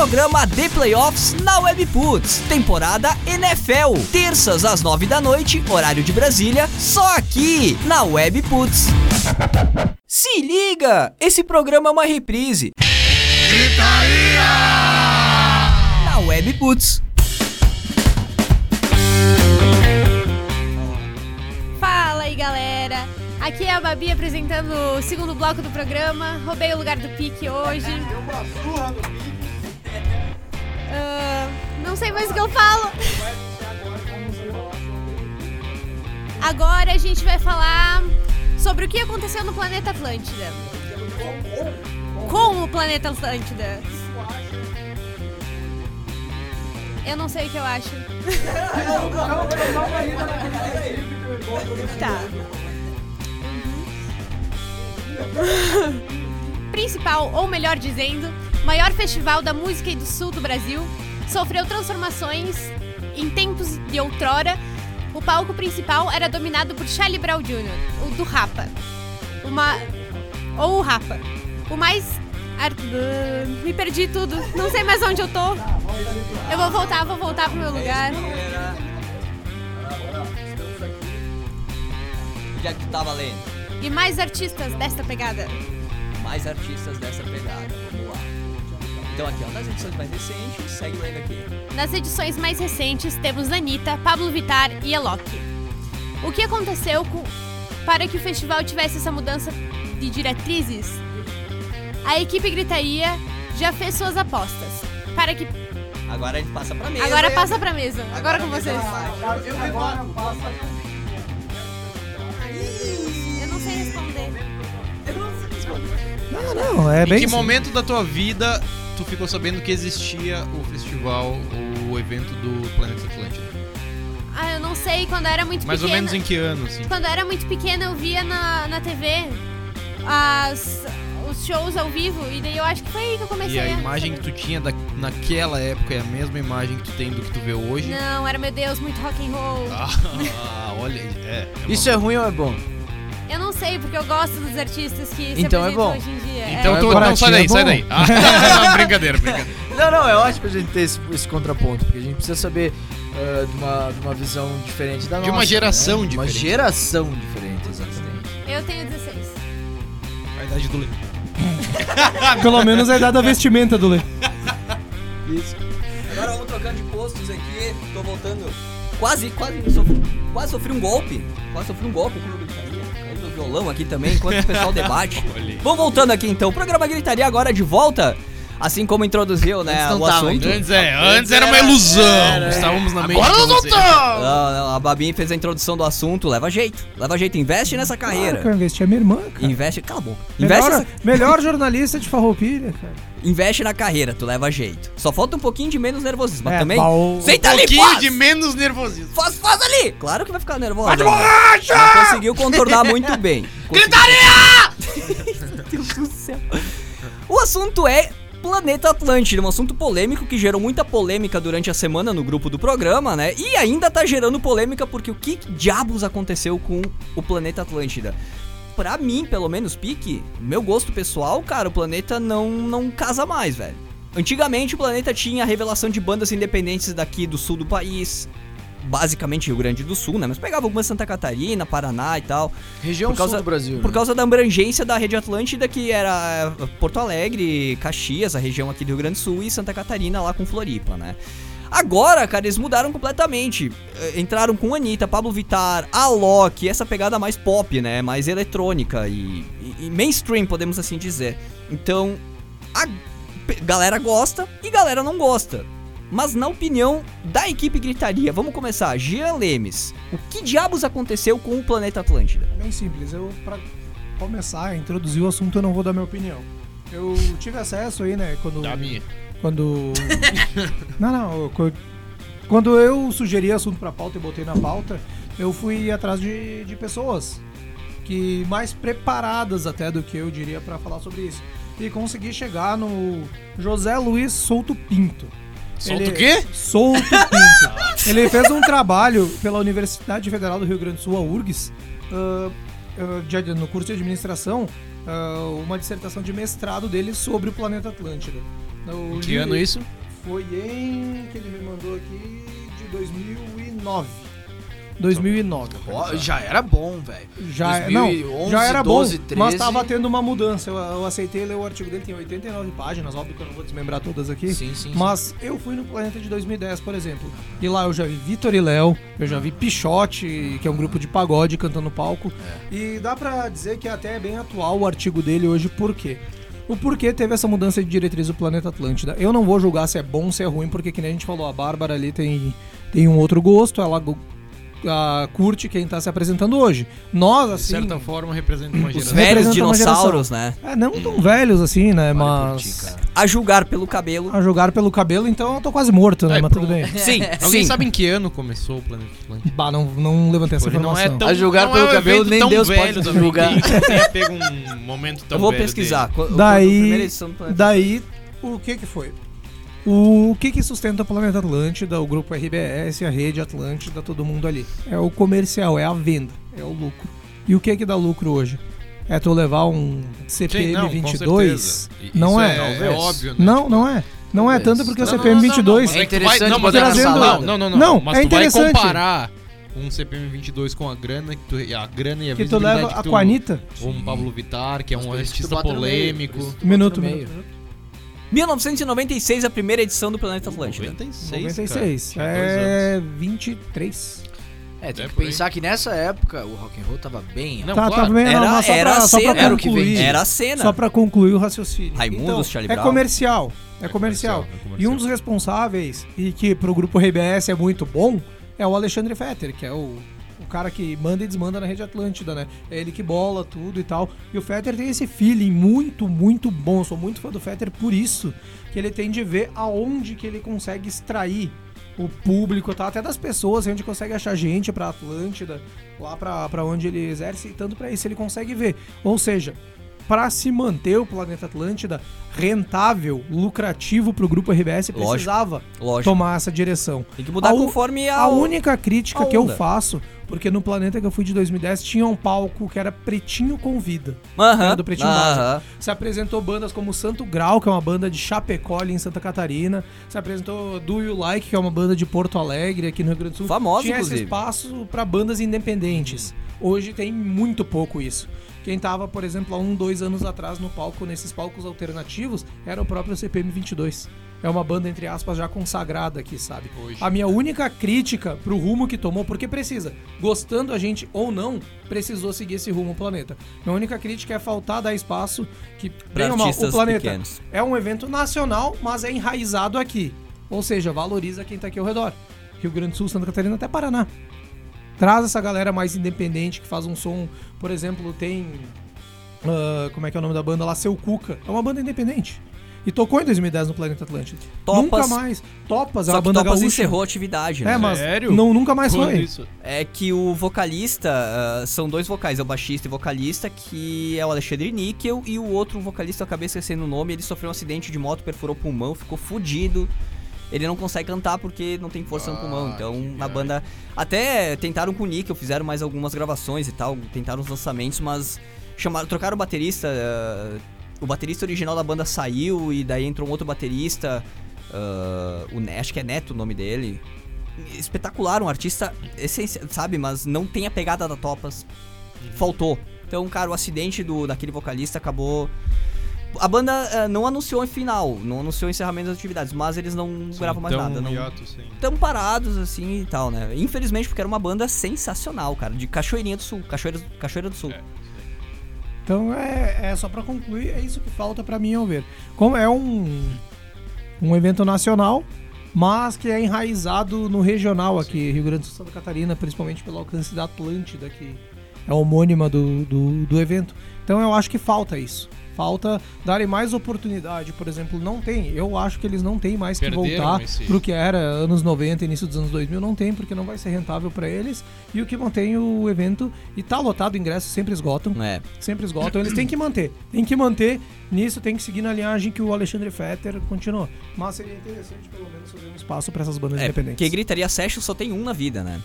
Programa The Playoffs na Webputs, temporada NFL, terças às nove da noite, horário de Brasília, só aqui na Webputs. Se liga, esse programa é uma reprise. Na Webputs. Fala aí, galera! Aqui é a Babi apresentando o segundo bloco do programa. Roubei o lugar do Pique hoje. Ah, não sei mais o que eu falo. Agora a gente vai falar sobre o que aconteceu no planeta Atlântida. Com o planeta Atlântida. Eu não sei o que eu acho. tá. Principal, ou melhor dizendo, maior festival da música e do sul do Brasil, sofreu transformações em tempos de outrora. O palco principal era dominado por Charlie Brown Jr., o do Rapa. Uma ou o Rapa. O mais ar- me perdi tudo. Não sei mais onde eu tô. Eu vou voltar, vou voltar pro meu lugar. Onde é que tá valendo? E mais artistas desta pegada. Mais artistas dessa pegada. Então aqui, ó, nas edições mais recentes, segue lendo aqui. Nas edições mais recentes, temos Anitta, Pablo Vittar e Alok. O que aconteceu com- para que o festival tivesse essa mudança de diretrizes? A equipe Gritaria já fez suas apostas. Para que Agora a gente passa pra mesa. agora passa pra mesa. Agora com vocês. Eu não sei responder. Não, não, é Em bem. que momento da tua vida tu ficou sabendo que existia o festival, o evento do Planeta Atlântida? Ah, eu não sei. Quando eu era muito Mais ou pequena. menos em que ano, assim? Quando eu era muito pequena, eu via na, na TV as, os shows ao vivo. E daí eu acho que foi aí que eu comecei E a imagem que tu tinha da, naquela época é a mesma imagem que tu tem do que tu vê hoje? Não, era meu Deus, muito rock and roll. Ah, olha, é. é Isso é ruim ou é bom? Eu não sei, porque eu gosto dos artistas que se Então é bom. hoje em dia. Então, é. tu, não, sai daí, sai bom. daí. Ah, brincadeira, brincadeira. Não, não, é ótimo a gente ter esse, esse contraponto, porque a gente precisa saber ah, de, uma, de uma visão diferente da De nossa. uma geração né? diferente. Uma geração diferente, exatamente. Eu tenho 16. A idade do Lê. Pelo menos a idade da vestimenta do Lê. Isso. Agora vamos trocando de postos aqui. Tô voltando. Quase, quase, sofri, quase sofri um golpe. Quase sofri um golpe aqui no violão aqui também, enquanto o pessoal debate. Vamos voltando aqui então. O programa Gritaria agora de volta. Assim como introduziu, né, Antes não o tava, assunto. Antes, é, antes era uma ilusão. era- Estávamos na mente Agora de nós não estamos! Não, não, a Babi fez a introdução do assunto. Leva jeito. Leva jeito. Investe nessa Claro que eu carreira. investi a minha irmã, cara. Investe. Cala a boca. Investe, Melhor, essa- melhor jornalista de Farroupilha, cara. investe na carreira, tu leva jeito. Só falta um pouquinho de menos nervosismo. Mas É, também. bom. Senta Um ali, pouquinho faz! de menos nervosismo. Faz, faz ali! Claro que vai ficar nervosa. né? Mas conseguiu contornar muito bem. Gritaria! Meu Deus do céu. O assunto é Planeta Atlântida, um assunto polêmico que gerou muita polêmica durante a semana no grupo do programa, né? E ainda tá gerando polêmica porque o que diabos aconteceu com o Planeta Atlântida? Pra mim, pelo menos, Pique, meu gosto pessoal, cara, o planeta não, não casa mais, velho. Antigamente o planeta tinha a revelação de bandas independentes daqui do sul do país, basicamente Rio Grande do Sul, né? Mas pegava algumas Santa Catarina, Paraná e tal. Região Por causa- sul do Brasil. Por né? causa da abrangência da rede Atlântida, que era eh, Porto Alegre, Caxias, a região aqui do Rio Grande do Sul, e Santa Catarina lá com Floripa, né? Agora, cara, eles mudaram completamente. Eh, Entraram com Anitta, Pablo Vittar, Alok, essa pegada mais pop, né? Mais eletrônica e, e- e mainstream, podemos assim dizer. Então, a galera gosta e galera não gosta. Mas na opinião da equipe Gritaria, vamos começar. Jean Lemes, o que diabos aconteceu com o planeta Atlântida? É bem simples. Eu, pra começar a introduzir o assunto, eu não vou dar minha opinião. Eu tive acesso aí, né, quando... Da minha. Quando... não, não. Quando eu sugeri assunto pra pauta e botei na pauta, eu fui atrás de, de pessoas que mais preparadas até do que eu diria pra falar sobre isso. E consegui chegar no José Luiz Souto Pinto. Solta Ele- o quê? Souto Pinto. Ele fez um trabalho pela Universidade Federal do Rio Grande do Sul, a URGS, ah, de- no curso de administração, ah, uma dissertação de mestrado dele sobre o planeta Atlântida. Eu Que li- ano isso? Foi em. que ele me mandou aqui de 2009. 2009. Ó, já era bom, velho. Já, 2011, não, já era 12, bom, 13. mas tava tendo uma mudança. Eu, eu aceitei ler o artigo dele, tem 89 páginas, óbvio que eu não vou desmembrar todas aqui. Sim, sim. Mas eu fui no Planeta de 2010, por exemplo. E lá eu já vi Vitor e Léo, eu já vi Pichote, que é um grupo de pagode cantando no palco. E dá pra dizer que até é bem atual o artigo dele hoje, por quê? O porquê teve essa mudança de diretriz do Planeta Atlântida. Eu não vou julgar se é bom ou se é ruim, porque que nem a gente falou, a Bárbara ali tem, tem um outro gosto, ela ah, curte quem tá se apresentando hoje. Nós, De assim... certa forma, representa uma Os geração. velhos dinossauros, né? É, não tão velhos assim, né? Vale mas... cara. A julgar pelo cabelo. A jogar pelo cabelo, então eu tô quase morto, né? É, mas tudo bem. Sim, Alguém sim. sabe em que ano começou o Planeta Atlântico? Bah, não, não levantei essa Ele não informação. é tão, A julgar não pelo é um cabelo, nem Deus velho pode julgar. pego um momento tão Eu vou velho pesquisar. Daí- Daí, o que que foi? O que que sustenta o Planeta Atlântida, o grupo RBS, a rede Atlântida, todo mundo ali? É o comercial, é a venda, é o lucro. E o que que dá lucro hoje? É tu levar um CPM Sim, não, com 22? certeza. I- Não isso é? É, Talvez. óbvio, né? Não, não é. Não é tanto porque o Não, CPM Não, não, não, 22 mas É é interessante não, mas é que- salada. Não, não, não. Não, mas é tu vai interessante. comparar um CPM 22 com a grana que tu, a grana e a que tu leva a que tu, com a Anitta. ou um Pablo Vittar, que é um artista polêmico. Minuto, minuto. 1996, a primeira edição do Planeta Atlântida. 96, 96. cara. É 23. É, tem É, que por aí. pensar que nessa época o rock and roll tava bem. Não, tá, claro. tá bem, não, Era- mas só era pra, a só cena, era o que concluir. vendia. Era a cena. Só pra concluir o raciocínio. Raimundos, então, Charlie é Brown. comercial. É É comercial. comercial, é E comercial. um dos responsáveis, e que pro grupo RBS é muito bom, é o Alexandre Fetter, que é o cara que manda e desmanda na rede Atlântida, né? É ele que bola tudo e tal. E o Fetter tem esse feeling muito, muito bom. Sou muito fã do Fetter por isso, que ele tem de ver aonde que ele consegue extrair o público, tá? Até das pessoas, onde consegue achar gente pra Atlântida, lá pra, pra onde ele exerce, e tanto pra isso ele consegue ver. Ou seja, para se manter o planeta Atlântida rentável, lucrativo pro grupo RBS, precisava Lógico. tomar essa direção. Tem que mudar A conforme a. A única crítica a que eu faço, porque no planeta que eu fui de 2010 tinha um palco que era Pretinho Convida. Aham. era do Pretinho aham. Se apresentou bandas como Santo Grau, que é uma banda de Chapecó ali em Santa Catarina. Se apresentou Do You Like, que é uma banda de Porto Alegre, aqui no Rio Grande do Sul. Famosa, Tinha esse inclusive. espaço para bandas independentes. Hoje tem muito pouco isso. Quem tava, por exemplo, há um, dois anos atrás no palco, nesses palcos alternativos, era o próprio CPM 22. É uma banda, entre aspas, já consagrada aqui, sabe? Hoje. A minha única crítica pro rumo que tomou, porque precisa, gostando a gente ou não, precisou seguir esse rumo o planeta. Minha única crítica é faltar dar espaço que bem ou mal, o planeta pequenos. é um evento nacional, mas é enraizado aqui. Ou seja, valoriza quem tá aqui ao redor. Rio Grande do Sul, Santa Catarina até Paraná. Traz essa galera mais independente que faz um som, por exemplo, tem. ah, como é que é o nome da banda lá? Seu Cuca. É uma banda independente. E tocou em 2010 no Planeta Atlântico. Topas. Nunca mais. Topas é Só uma que banda Topas gaúcha. encerrou a atividade, né? É, mas Sério? não, nunca mais Quando foi. isso? É que o vocalista, ah, são dois vocais, é o baixista e vocalista, que é o Alexandre Níquel, e o outro vocalista, eu acabei esquecendo o nome, ele sofreu um acidente de moto, perfurou o pulmão, ficou fudido. Ele não consegue cantar porque não tem força no Ah, pulmão. Então a banda. Até tentaram com o Níquel, fizeram mais algumas gravações e tal, tentaram os lançamentos, mas chamaram, trocaram o baterista. ah, o baterista original da banda saiu e daí entrou um outro baterista. ah, o, Ne- acho que é Neto o nome dele espetacular, um artista essencial, sabe? Mas não tem a pegada da Topas. Faltou. Então, cara, o acidente do, daquele vocalista acabou. A banda eh, não anunciou em final, não anunciou o encerramento das atividades, mas eles não gravam mais nada. Não, hiato, sim. Tão parados assim e tal, né? Infelizmente, porque era uma banda sensacional, cara, de Cachoeirinha do Sul, Cachoeira, Cachoeira do Sul. É. Então é, é só pra concluir, é isso que falta pra mim ao ver. Como é um um evento nacional, mas que é enraizado no regional aqui, Rio Grande do Sul, Santa Catarina, principalmente pelo alcance da Atlântida, que é homônima do, do, do evento. Então eu acho que falta isso. Falta darem mais oportunidade, por exemplo, não tem. Eu acho que eles não têm mais que Perderam voltar esse- pro que era anos 90, início dos anos 2000, não tem, porque não vai ser rentável pra eles. E o que mantém o evento, e tá lotado, ingressos sempre esgotam É. sempre esgotam, eles têm que manter. Tem que manter, nisso tem que seguir na linhagem que o Alexandre Fetter continuou. Mas seria interessante pelo menos fazer um espaço pra essas bandas É, independentes. porque gritaria Session só tem um na vida, né?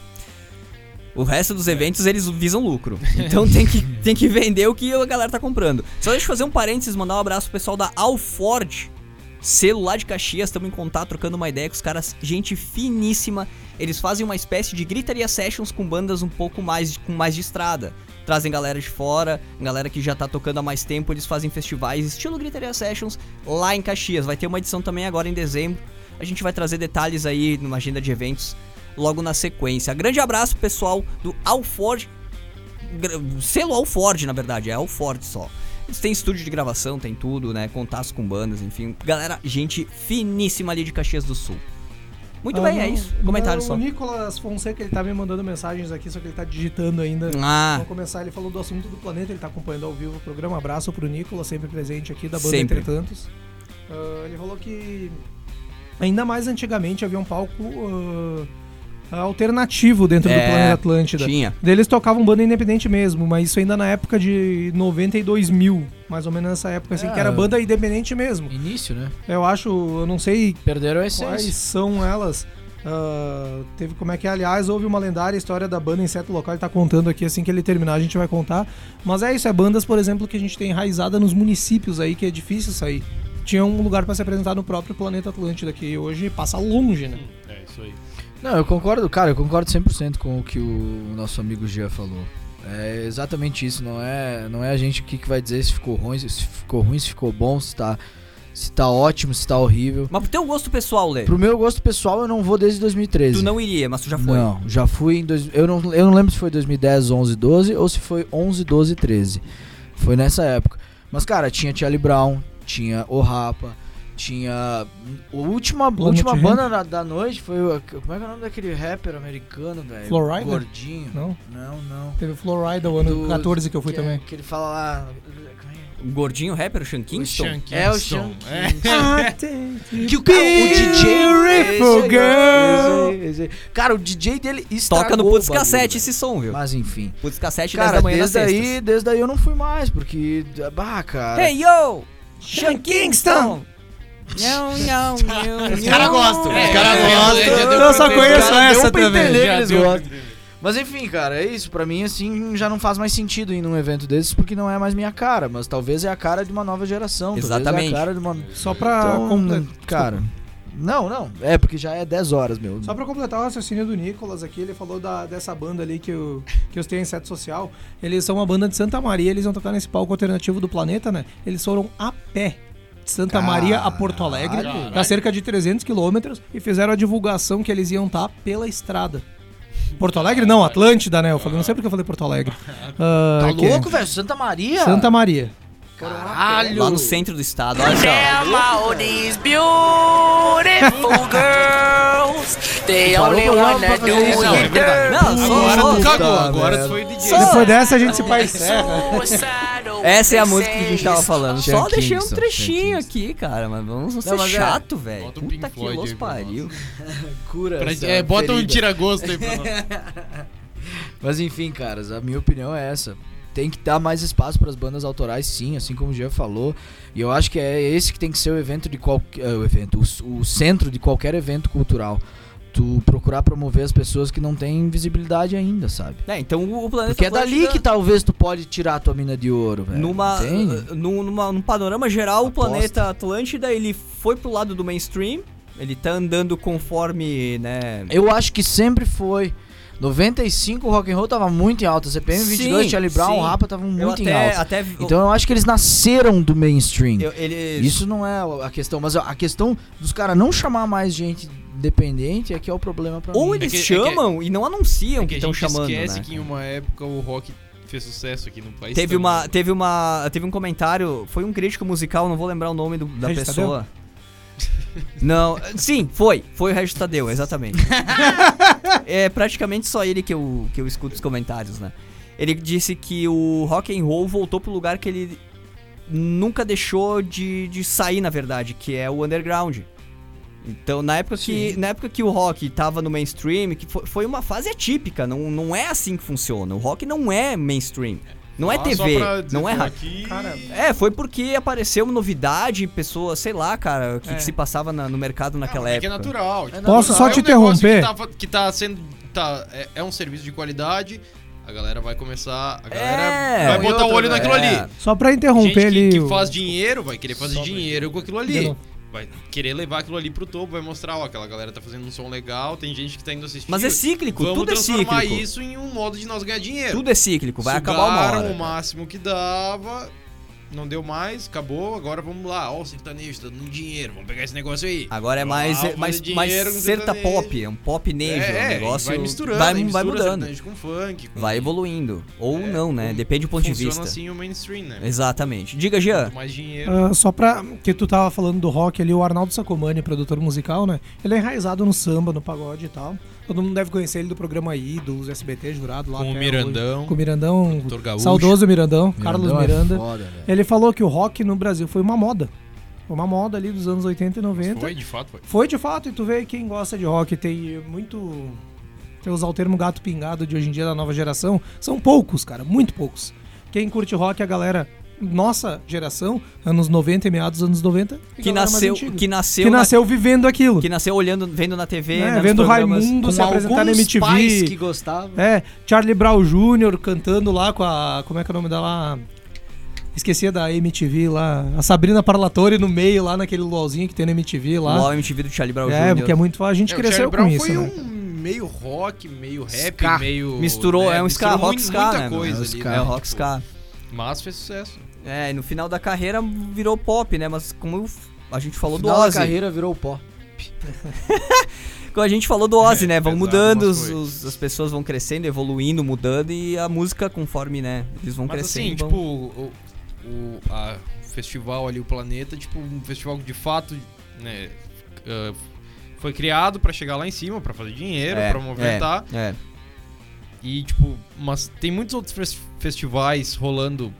O resto dos eventos eles visam lucro. Então tem que, tem que vender o que a galera tá comprando. Só deixa eu fazer um parênteses, mandar um abraço pro pessoal da Alford. Lá de Caxias, estamos em contato, trocando uma ideia com os caras, gente finíssima. Eles fazem uma espécie de gritaria sessions com bandas um pouco mais com mais de estrada. Trazem galera de fora, galera que já tá tocando há mais tempo, eles fazem festivais estilo gritaria sessions lá em Caxias. Vai ter uma edição também agora em dezembro. A gente vai trazer detalhes aí numa agenda de eventos logo na sequência. Grande abraço pessoal do Alford. Selo Alford, na verdade, é Alford só. Eles têm estúdio de gravação, tem tudo, né? Contatos com bandas, enfim. Galera, gente finíssima ali de Caxias do Sul. Muito bem, Ah, é não, isso. Comentário não, só. O Nicolas Fonseca, ele tá me mandando mensagens aqui, só que ele tá digitando ainda. Ah, Vamos começar, ele falou do assunto do planeta, ele tá acompanhando ao vivo o programa. Abraço pro Nicolas, sempre presente aqui da banda Sempre. Entretantos. Ah, ele falou que ainda mais antigamente havia um palco ah, alternativo dentro do É, Planeta Atlântida. tinha. Deles tocavam banda independente mesmo, mas isso ainda na época de 92 mil, mais ou menos nessa época, assim, É. que era banda independente mesmo. Início, né? Eu acho, eu não sei Perderam a quais são elas. Ah, teve como é que é, aliás, houve uma lendária história da banda Inseto Local, ele tá contando aqui, assim que ele terminar a gente vai contar. Mas é isso, é bandas, por exemplo, que a gente tem enraizada nos municípios aí, que é difícil sair. Tinha um lugar pra se apresentar no próprio planeta Atlântida, que hoje passa longe, né? É isso aí. Não, eu concordo, cara, eu concordo 100% com o que o nosso amigo Gia falou. É exatamente isso, não é, não é a gente aqui que vai dizer se ficou ruim, se ficou ruim, se ficou bom, se tá, se tá ótimo, se tá horrível. Mas pro teu gosto pessoal, Lê. Pro meu gosto pessoal, eu não vou desde 2013. Tu não iria, mas tu já foi. Não, já fui em. Dois, eu, não, eu não lembro se foi 2010, 11, 12 ou se foi 11, 12, 13. Foi nessa época. Mas, cara, tinha Charlie Brown, tinha O Rapa, tinha. A última, a Planet última banda da, da noite foi. o- Como é que é o nome daquele rapper americano, velho? Florida? Gordinho. Não? Não, não. Teve Florida o ano Do- 14 que eu fui que, também. Que ele fala lá. é? O gordinho rapper, o Sean Kingston. É o Sean É. Kingston. Que o cara, o DJ. Beautiful aí, girl. esse aí, esse aí. Cara, o DJ dele estragou Toca no o Putz Cassete esse som, viu? Mas enfim. Putz Cassete 10 Cara, da manhã desde aí, desde aí eu não fui mais, porque. Bah, cara. Hey, yo! Sean Kingston! Não, não, não. Os caras gostam, É, os caras é, gostam. é, Eu só conheço essa também. eles gostam. Mas enfim, cara, é isso. Pra mim, assim, já não faz mais sentido ir num evento desses porque não é mais minha cara. Mas talvez é a cara de uma nova geração. É Exatamente. a cara de uma. Só pra Então, completar. cara, Não, não. É porque já é 10 horas, meu. Só pra completar o raciocínio do Nicolas aqui, ele falou da, dessa banda ali que, eu, que os tem em sete social. Eles são uma banda de Santa Maria, eles vão tocar nesse palco alternativo do planeta, né? Eles foram a pé de Santa Maria a Porto Alegre, Caralho. dá cerca de 300 quilômetros, e fizeram a divulgação que eles iam estar pela estrada. Porto Alegre? Não, Atlântida, né? Eu falei, não sei porque eu falei Porto Alegre. Ah, Tá é louco, velho? Santa Maria? Santa Maria. Caralho. Lá no centro do estado, olha só. Damn all these beautiful girls. They only wanna do é it verdade. Não, só- Agora só- tu cagou, agora tu foi DJ. Depois dessa a gente se suicidal. Essa é a música que a gente tava falando. Só deixei um Kingston, trechinho aqui, cara, mas vamos não ser mas é- chato, velho. Bota um Puta Pink que Floyd los aí pra pariu. Cura Pra- essa é, bota um ferida. tira-gosto aí pra nós. Mas enfim, caras, a minha opinião é essa. Tem que dar mais espaço para as bandas autorais, sim, assim como o Jean falou. E eu acho que é esse que tem que ser o evento de qualquer. o evento, o, o centro de qualquer evento cultural. Tu procurar promover as pessoas que não têm visibilidade ainda, sabe? É, então o o planeta Porque é dali que talvez tu pode tirar a tua mina de ouro, velho. Numa, Entende? num, numa- num panorama geral, o Aposta. planeta Atlântida, ele foi pro lado do mainstream, ele tá andando conforme, né... Eu acho que sempre foi. 95 o rock and roll tava muito em alta. CPM 22, Sim, Charlie Brown, sim. o Rapa estavam eu muito em até, alta. até Então eu acho que eles nasceram do mainstream. eu, eles, Isso não é a questão, mas a questão dos caras não chamar mais gente independente é que é o problema pra ou mim. eles É que- é que- chamam e não anunciam É que a estão gente chamando, esquece né? que em uma época o rock fez sucesso aqui no país. Teve também. uma, teve uma, teve um comentário, foi um crítico musical, não vou lembrar o nome do- da Regis pessoa. Não, sim, foi, foi o Regis Tadeu, exatamente. é praticamente só ele que eu, que eu escuto os comentários, né? Ele disse que o rock and roll voltou pro lugar que ele nunca deixou de, de sair, na verdade, que é o underground. Então, na época, que, na época que o rock tava no mainstream, que foi, foi uma fase atípica, não, não é assim que funciona. O rock não é mainstream. Não é Ah, TV, não é rádio. aqui- É, foi porque apareceu novidade, pessoas, sei lá, cara, o que, É. que se passava na- no mercado naquela Não, é que época. é natural. tipo, Posso é só um te negócio interromper? Que tá, que tá sendo. Tá, é, é um serviço de qualidade. A galera vai começar. A galera É, vai botar o outra, olho naquilo é. ali. Só pra Gente interromper ali. que, que o- faz dinheiro vai querer fazer dinheiro com aquilo ali. Vai querer levar aquilo ali pro topo, vai mostrar, ó, aquela galera tá fazendo um som legal, tem gente que tá indo assistir. Mas é cíclico, Vamos tudo é transformar cíclico. isso em um modo de nós ganhar dinheiro. Tudo é cíclico, vai acabar uma Sugaram hora. o máximo que dava, não deu mais, acabou, agora vamos lá, ó, o sertanejo tá dando dinheiro, vamos pegar esse negócio aí. Agora é mais, lá, mais, fazer mais serta sertanejo. pop, é um pop nejo, é, um é, negócio vai misturando, vai, vai mudando, com funk. Com... vai evoluindo. Ou É, não, né? Depende do ponto de vista. assim o mainstream, né? Exatamente. Diga, Jean. Quanto mais dinheiro. Ah, só pra. Que tu tava falando do rock ali, o Arnaldo Sacomani, produtor musical, né? Ele é enraizado no samba, no pagode e tal. Todo mundo deve conhecer ele do programa Ídolos, SBT, jurado lá. com o Mirandão, hoje. Com o Mirandão. Gaúcho. Saudoso Mirandão, Carlos Mirandão é Miranda. foda. Ele falou que o rock no Brasil foi uma moda. Foi uma moda ali dos anos 80 e 90. Foi, de fato, foi. Foi de fato, e tu vê quem gosta de rock tem muito. Tem usar o termo gato pingado de hoje em dia da nova geração. São poucos, cara, muito poucos. Quem curte rock é a galera. Nossa geração, anos 90 e meados dos anos 90. e Que nasceu, que nasceu, que na- nasceu vivendo aquilo. que nasceu olhando, vendo na TV, né? né, Vendo. Raimundo se apresentar na MTV. pais que gostavam. É, Charlie Brown Jr. cantando lá com a. Como é que é o nome dela? Esquecia da MTV lá. A Sabrina Parlatore no meio, lá naquele luauzinho que tem na MTV O lá. UOL MTV do Charlie Brown É, Jr. porque é muito. A gente É, cresceu com isso. foi né? um meio rock, meio rap, Ska. meio... Misturou, né, é um ska, rock ska, muita né, coisa É ali, ska. né? É, o rock Tipo, ska. Mas fez sucesso. É, e no final da carreira virou pop, né? Mas como a gente falou do Final da Ozzy. carreira virou pó. Como a gente falou do Ozzy, né? Vão Pesado mudando, os- os- as pessoas vão crescendo, evoluindo, mudando e a música conforme, né? Eles vão Mas crescendo. assim, vão- tipo, o, o a festival ali, o Planeta, tipo, um festival que de fato, né, ah, foi criado pra chegar lá em cima, pra fazer dinheiro, É, pra movimentar. É. E, tipo, mas tem muitos outros fes- festivais rolando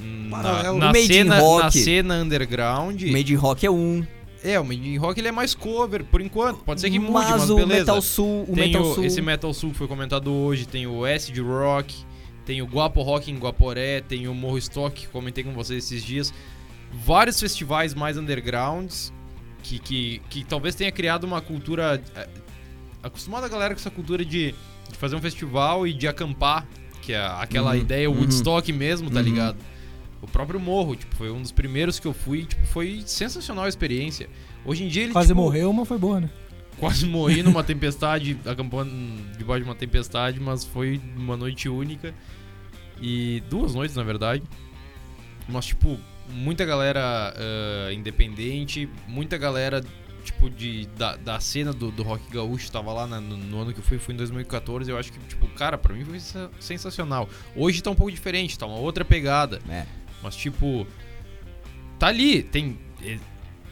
hum, na, Paralelo. na O Made in cena, Rock. na cena underground. O Made in Rock é um. É, o Made in Rock ele é mais cover, por enquanto. Pode ser que mude, mas, mas o beleza. Metal Sul, o tem Metal o- Sul. esse Metal Sul que foi comentado hoje, tem o Acid Rock, tem o Guapo Rock em Guaporé, tem o Morro Stock, que comentei com vocês esses dias. Vários festivais mais undergrounds que, que, que talvez tenha criado uma cultura. eh, acostumada a galera com essa cultura de, de fazer um festival e de acampar, que é aquela Uhum, ideia uhum. Woodstock mesmo, tá Uhum. ligado? O próprio Morro, tipo, foi um dos primeiros que eu fui, tipo, foi sensacional a experiência. Hoje em dia ele Quase tipo, morreu, mas foi boa, né? Quase morri numa tempestade, acampando debaixo de uma tempestade, mas foi uma noite única. E duas noites, na verdade. Mas, tipo, muita galera ah, independente, muita galera, tipo, de, da, da cena do, do rock gaúcho tava lá na- no, no ano que eu fui, fui em 2014. Eu acho que, tipo, cara, pra mim foi sensa- sensacional. Hoje tá um pouco diferente, tá uma outra pegada. É. Mas, tipo, tá ali, tem. eh,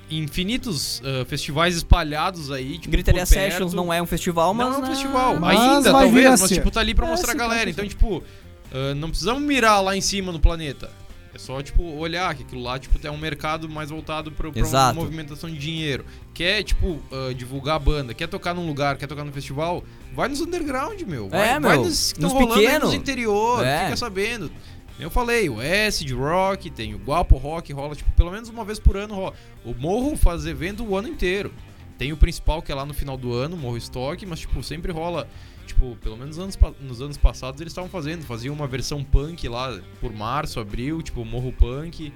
Infinitos ah, festivais espalhados aí, tipo, Gritaria. Sessions não é um festival, mas. Não é um festival. Mas Ainda, vai talvez, mas ser. tipo, tá ali pra É, mostrar a galera. Então, tipo, ah, não precisamos mirar lá em cima no planeta. É só, tipo, olhar que aquilo lá, tipo, é um mercado mais voltado pra, pra uma movimentação de dinheiro. Quer, tipo, ah, divulgar a banda, quer tocar num lugar, quer tocar no festival, vai nos underground, meu. Vai, É, vai meu, nos que nos rolando pequeno. nos interior, É. fica sabendo. Eu falei, o Acid Rock, tem o Guapo Rock, rola, tipo, pelo menos uma vez por ano rola. O Morro faz evento o ano inteiro. Tem o principal que é lá no final do ano, Morro Stock, mas, tipo, sempre rola. Tipo, pelo menos anos nos anos passados eles estavam fazendo. Faziam uma versão punk lá por março, abril, tipo, Morro Punk.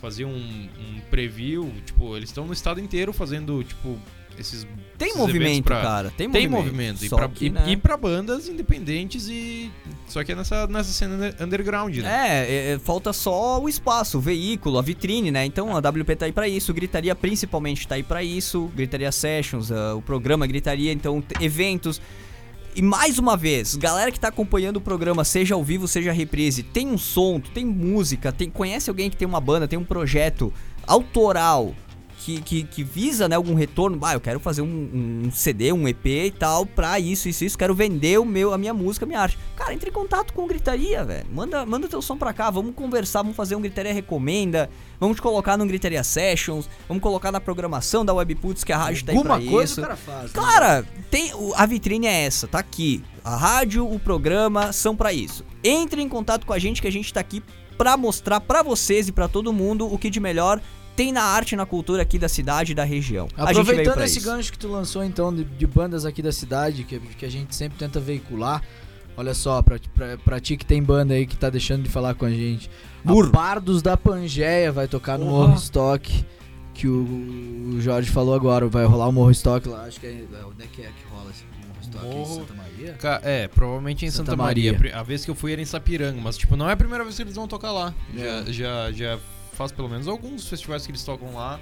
Faziam um, um preview. Tipo, eles estão no estado inteiro fazendo, tipo, esses. Tem movimento, pra- cara. Tem Tem movimento. movimento. E pra, que, né? e pra bandas independentes e. Só que é nessa, nessa cena under- underground, né? É, é, é, falta só o espaço, o veículo, a vitrine, né? Então a WP tá aí pra isso, Gritaria principalmente tá aí pra isso, Gritaria Sessions, ah, o programa Gritaria, então eventos. E mais uma vez, galera que tá acompanhando o programa, seja ao vivo, seja reprise, tem um som, tem música, tem, conhece alguém que tem uma banda, tem um projeto autoral que, que, que visa né, algum retorno, ah, eu quero fazer um, um CD, um EP e tal, pra isso, isso, isso, quero vender o meu, a minha música, a minha arte. Cara, entre em contato com o Gritaria, velho. Manda, manda teu som pra cá, vamos conversar, vamos fazer um Gritaria Recomenda, vamos te colocar no Gritaria Sessions, vamos colocar na programação da Webputs, que a rádio tá aí pra Alguma coisa isso. o cara faz. né? Cara, tem, a vitrine é essa, tá aqui. A rádio, o programa são pra isso. Entre em contato com a gente que a gente tá aqui pra mostrar pra vocês e pra todo mundo o que de melhor tem na arte e na cultura aqui da cidade e da região. a gente veio Aproveitando esse isso. gancho que tu lançou então de, de bandas aqui da cidade, que, que a gente sempre tenta veicular. Olha só, pra, pra, pra ti que tem banda aí que tá deixando de falar com a gente. Burro. A Bardos da Pangeia vai tocar no. Morro Stock. Que o, o Jorge falou agora, vai rolar o Morro Stock lá. Acho que é. Onde é que é que rola esse Morro Stock? Em Morro- Santa Maria? Ca- É, provavelmente em Santa Santa, Maria. Maria. A vez que eu fui era em Sapiranga, mas tipo, não é a primeira vez que eles vão tocar lá. É. Já, já, já faz pelo menos alguns festivais que eles tocam lá.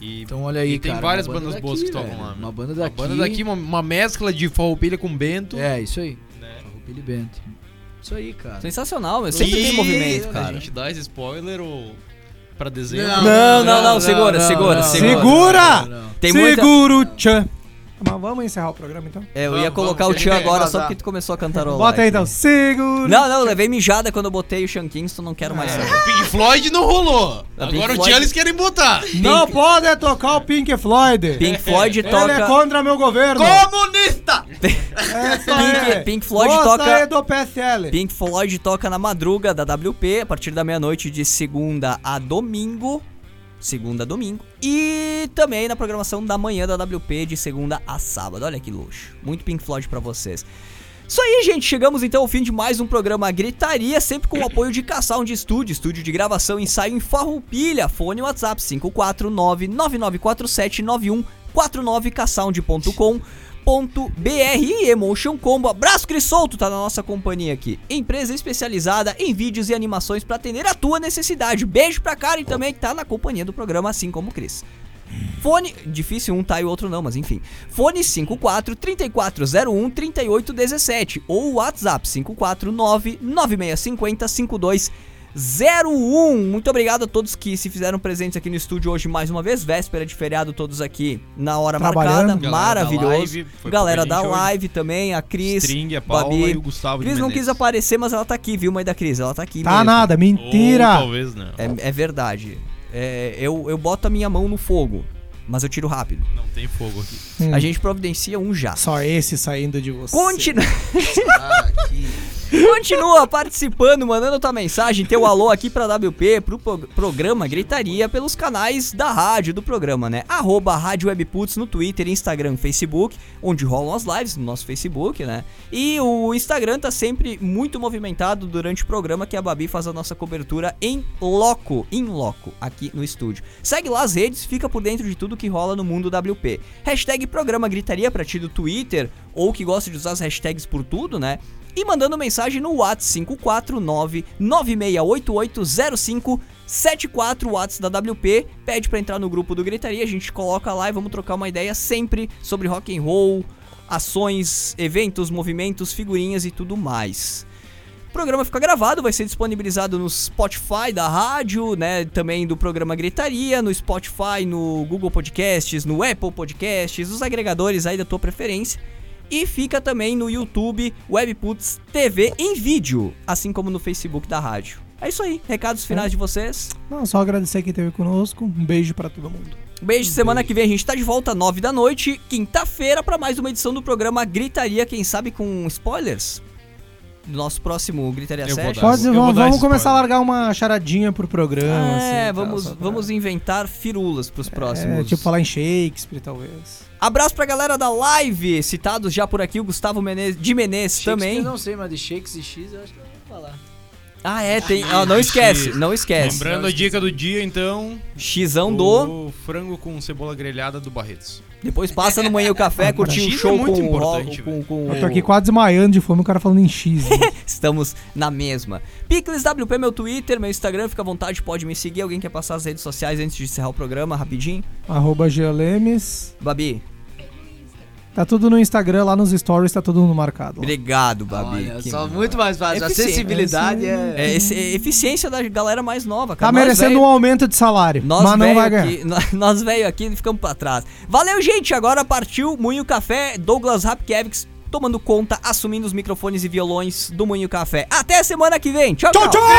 E, Então olha aí, e tem cara, várias uma banda bandas daqui, boas que tocam velho. lá. Uma banda Uma daqui. banda daqui, uma, uma mescla de farroupilha com bento. É, isso aí. né? Farroupilha e Bento. Isso aí, cara. Sensacional, meu. Sempre E tem movimento, A cara. gente dá esse spoiler ou pra dezembro? Não, não, não, segura, segura, segura. Segura! Não, não. Tem muita... Seguro, tchan. Mas vamos encerrar o programa então? É, eu ia Vamos, colocar vamos, o Tchan gente agora vai só vazar. porque tu começou a cantarolar. Bota aí então. Seguro. Não, não, eu levei mijada quando eu botei o Sean Kingston, não quero mais saber. O Pink Floyd não rolou. A Pink Agora o Tchan eles querem botar. Não pode tocar o Pink Floyd. Pink Floyd Ele é toca. contra meu governo. Comunista! Essa Pink- é. Pink Floyd toca- é do PSL. Pink Floyd toca na madruga da WP a partir da meia-noite de segunda a domingo. Segunda a domingo. E também na programação da manhã da WP de segunda a sábado. Olha que luxo. Muito Pink Floyd pra vocês. Isso aí, gente. Chegamos então ao fim de mais um programa Gritaria, sempre com o apoio de K-Sound Studio, estúdio de gravação ensaio em Farroupilha. Fone WhatsApp 549-9947-9149 ksound.com .br e Emotion Combo. Abraço, Cris Souto, tá na nossa companhia aqui. Empresa especializada em vídeos e animações para atender a tua necessidade. Beijo pra Karen também, que tá na companhia do programa, assim como o Cris. Fone, difícil um tá e o outro não, mas enfim. Fone 54 3401 3817 ou WhatsApp 549 9650 5201. Muito obrigado a todos que se fizeram presentes aqui no estúdio hoje mais uma vez. Véspera de feriado, todos aqui na hora marcada. Galera da Maravilhoso. live, foi Galera da gente hoje. live também, a Cris. String, a Paula Babi. e o Gustavo Cris não quis aparecer, mas ela tá aqui, viu, mãe da Cris? Ela tá aqui Tá mesmo. nada, Ou mentira. talvez não. É, é verdade. É, eu, eu boto a minha mão no fogo, mas eu tiro rápido. Não tem fogo aqui. Hum. A gente providencia um já. Só esse saindo de você. Continua. Ah, Continua participando, mandando tua mensagem, teu alô aqui pra WP, pro pro- programa Gritaria, pelos canais da rádio do programa, né? Arroba Rádio Webputs no Twitter, Instagram, Facebook, onde rolam as lives no nosso Facebook, né? E o Instagram tá sempre muito movimentado durante o programa que a Babi faz a nossa cobertura em loco, em loco, aqui no estúdio. Segue lá as redes, fica por dentro de tudo que rola no mundo WP. Hashtag Programa Gritaria pra ti do Twitter, ou que gosta de usar as hashtags por tudo, né? e mandando mensagem no WhatsApp 549-9688-0574 WhatsApp da WP. Pede pra entrar no grupo do Gritaria, a gente coloca lá e vamos trocar uma ideia sempre sobre rock and roll, ações, eventos, movimentos, figurinhas e tudo mais. O programa fica gravado, vai ser disponibilizado no Spotify da rádio, né? Também do programa Gritaria, no Spotify, no Google Podcasts, no Apple Podcasts, os agregadores aí da tua preferência. E fica também no YouTube Webputs TV em vídeo, assim como no Facebook da rádio. É isso aí, recados finais de vocês. Não, só agradecer quem esteve conosco. Um beijo pra todo mundo. Um beijo, semana que vem a gente tá de volta, 9 da noite, quinta-feira, pra mais uma edição do programa Gritaria, quem sabe com spoilers? Do nosso próximo Gritaria Eu. Pode, vamos, vamos começar a largar uma charadinha pro programa. assim, É, tá, vamos, só pra- vamos inventar firulas pros É, próximos. tipo falar em Shakespeare, talvez. Abraço pra galera da live, citados já por aqui, o Gustavo Menezes, de Menezes também. Eu não sei, mas de shakes e X eu acho que eu vou falar. Ah, é, tem. ó, não esquece, não esquece. Lembrando a dica do dia, então. Xão do. O frango com cebola grelhada do Barretos. Depois passa no Manhã o Café, Ah, curtir um X é show muito com o importante, com, velho. com Eu tô o- aqui quase desmaiando de fome, o cara falando em X. né? Estamos na mesma. Picles WP, meu Twitter, meu Instagram, fica à vontade, pode me seguir. Alguém quer passar as redes sociais antes de encerrar o programa, rapidinho? Arroba Geolemes. Babi, Tá tudo no Instagram, lá nos stories, tá tudo marcado. lá. obrigado, Babi. Olha, só muito mais fácil. Eficiente. Acessibilidade é. É, esse- é eficiência da galera mais nova, Tá cara. Nós merecendo velho- um aumento de salário, Nós mas não velho vai ganhar. aqui, nós, nós velho aqui ficamos pra trás. Valeu, gente. Agora partiu Moinho Café, Douglas Rapkevix tomando conta, assumindo os microfones e violões do Moinho Café. Até semana que vem. Tchau, tchau. Tchau, tchau!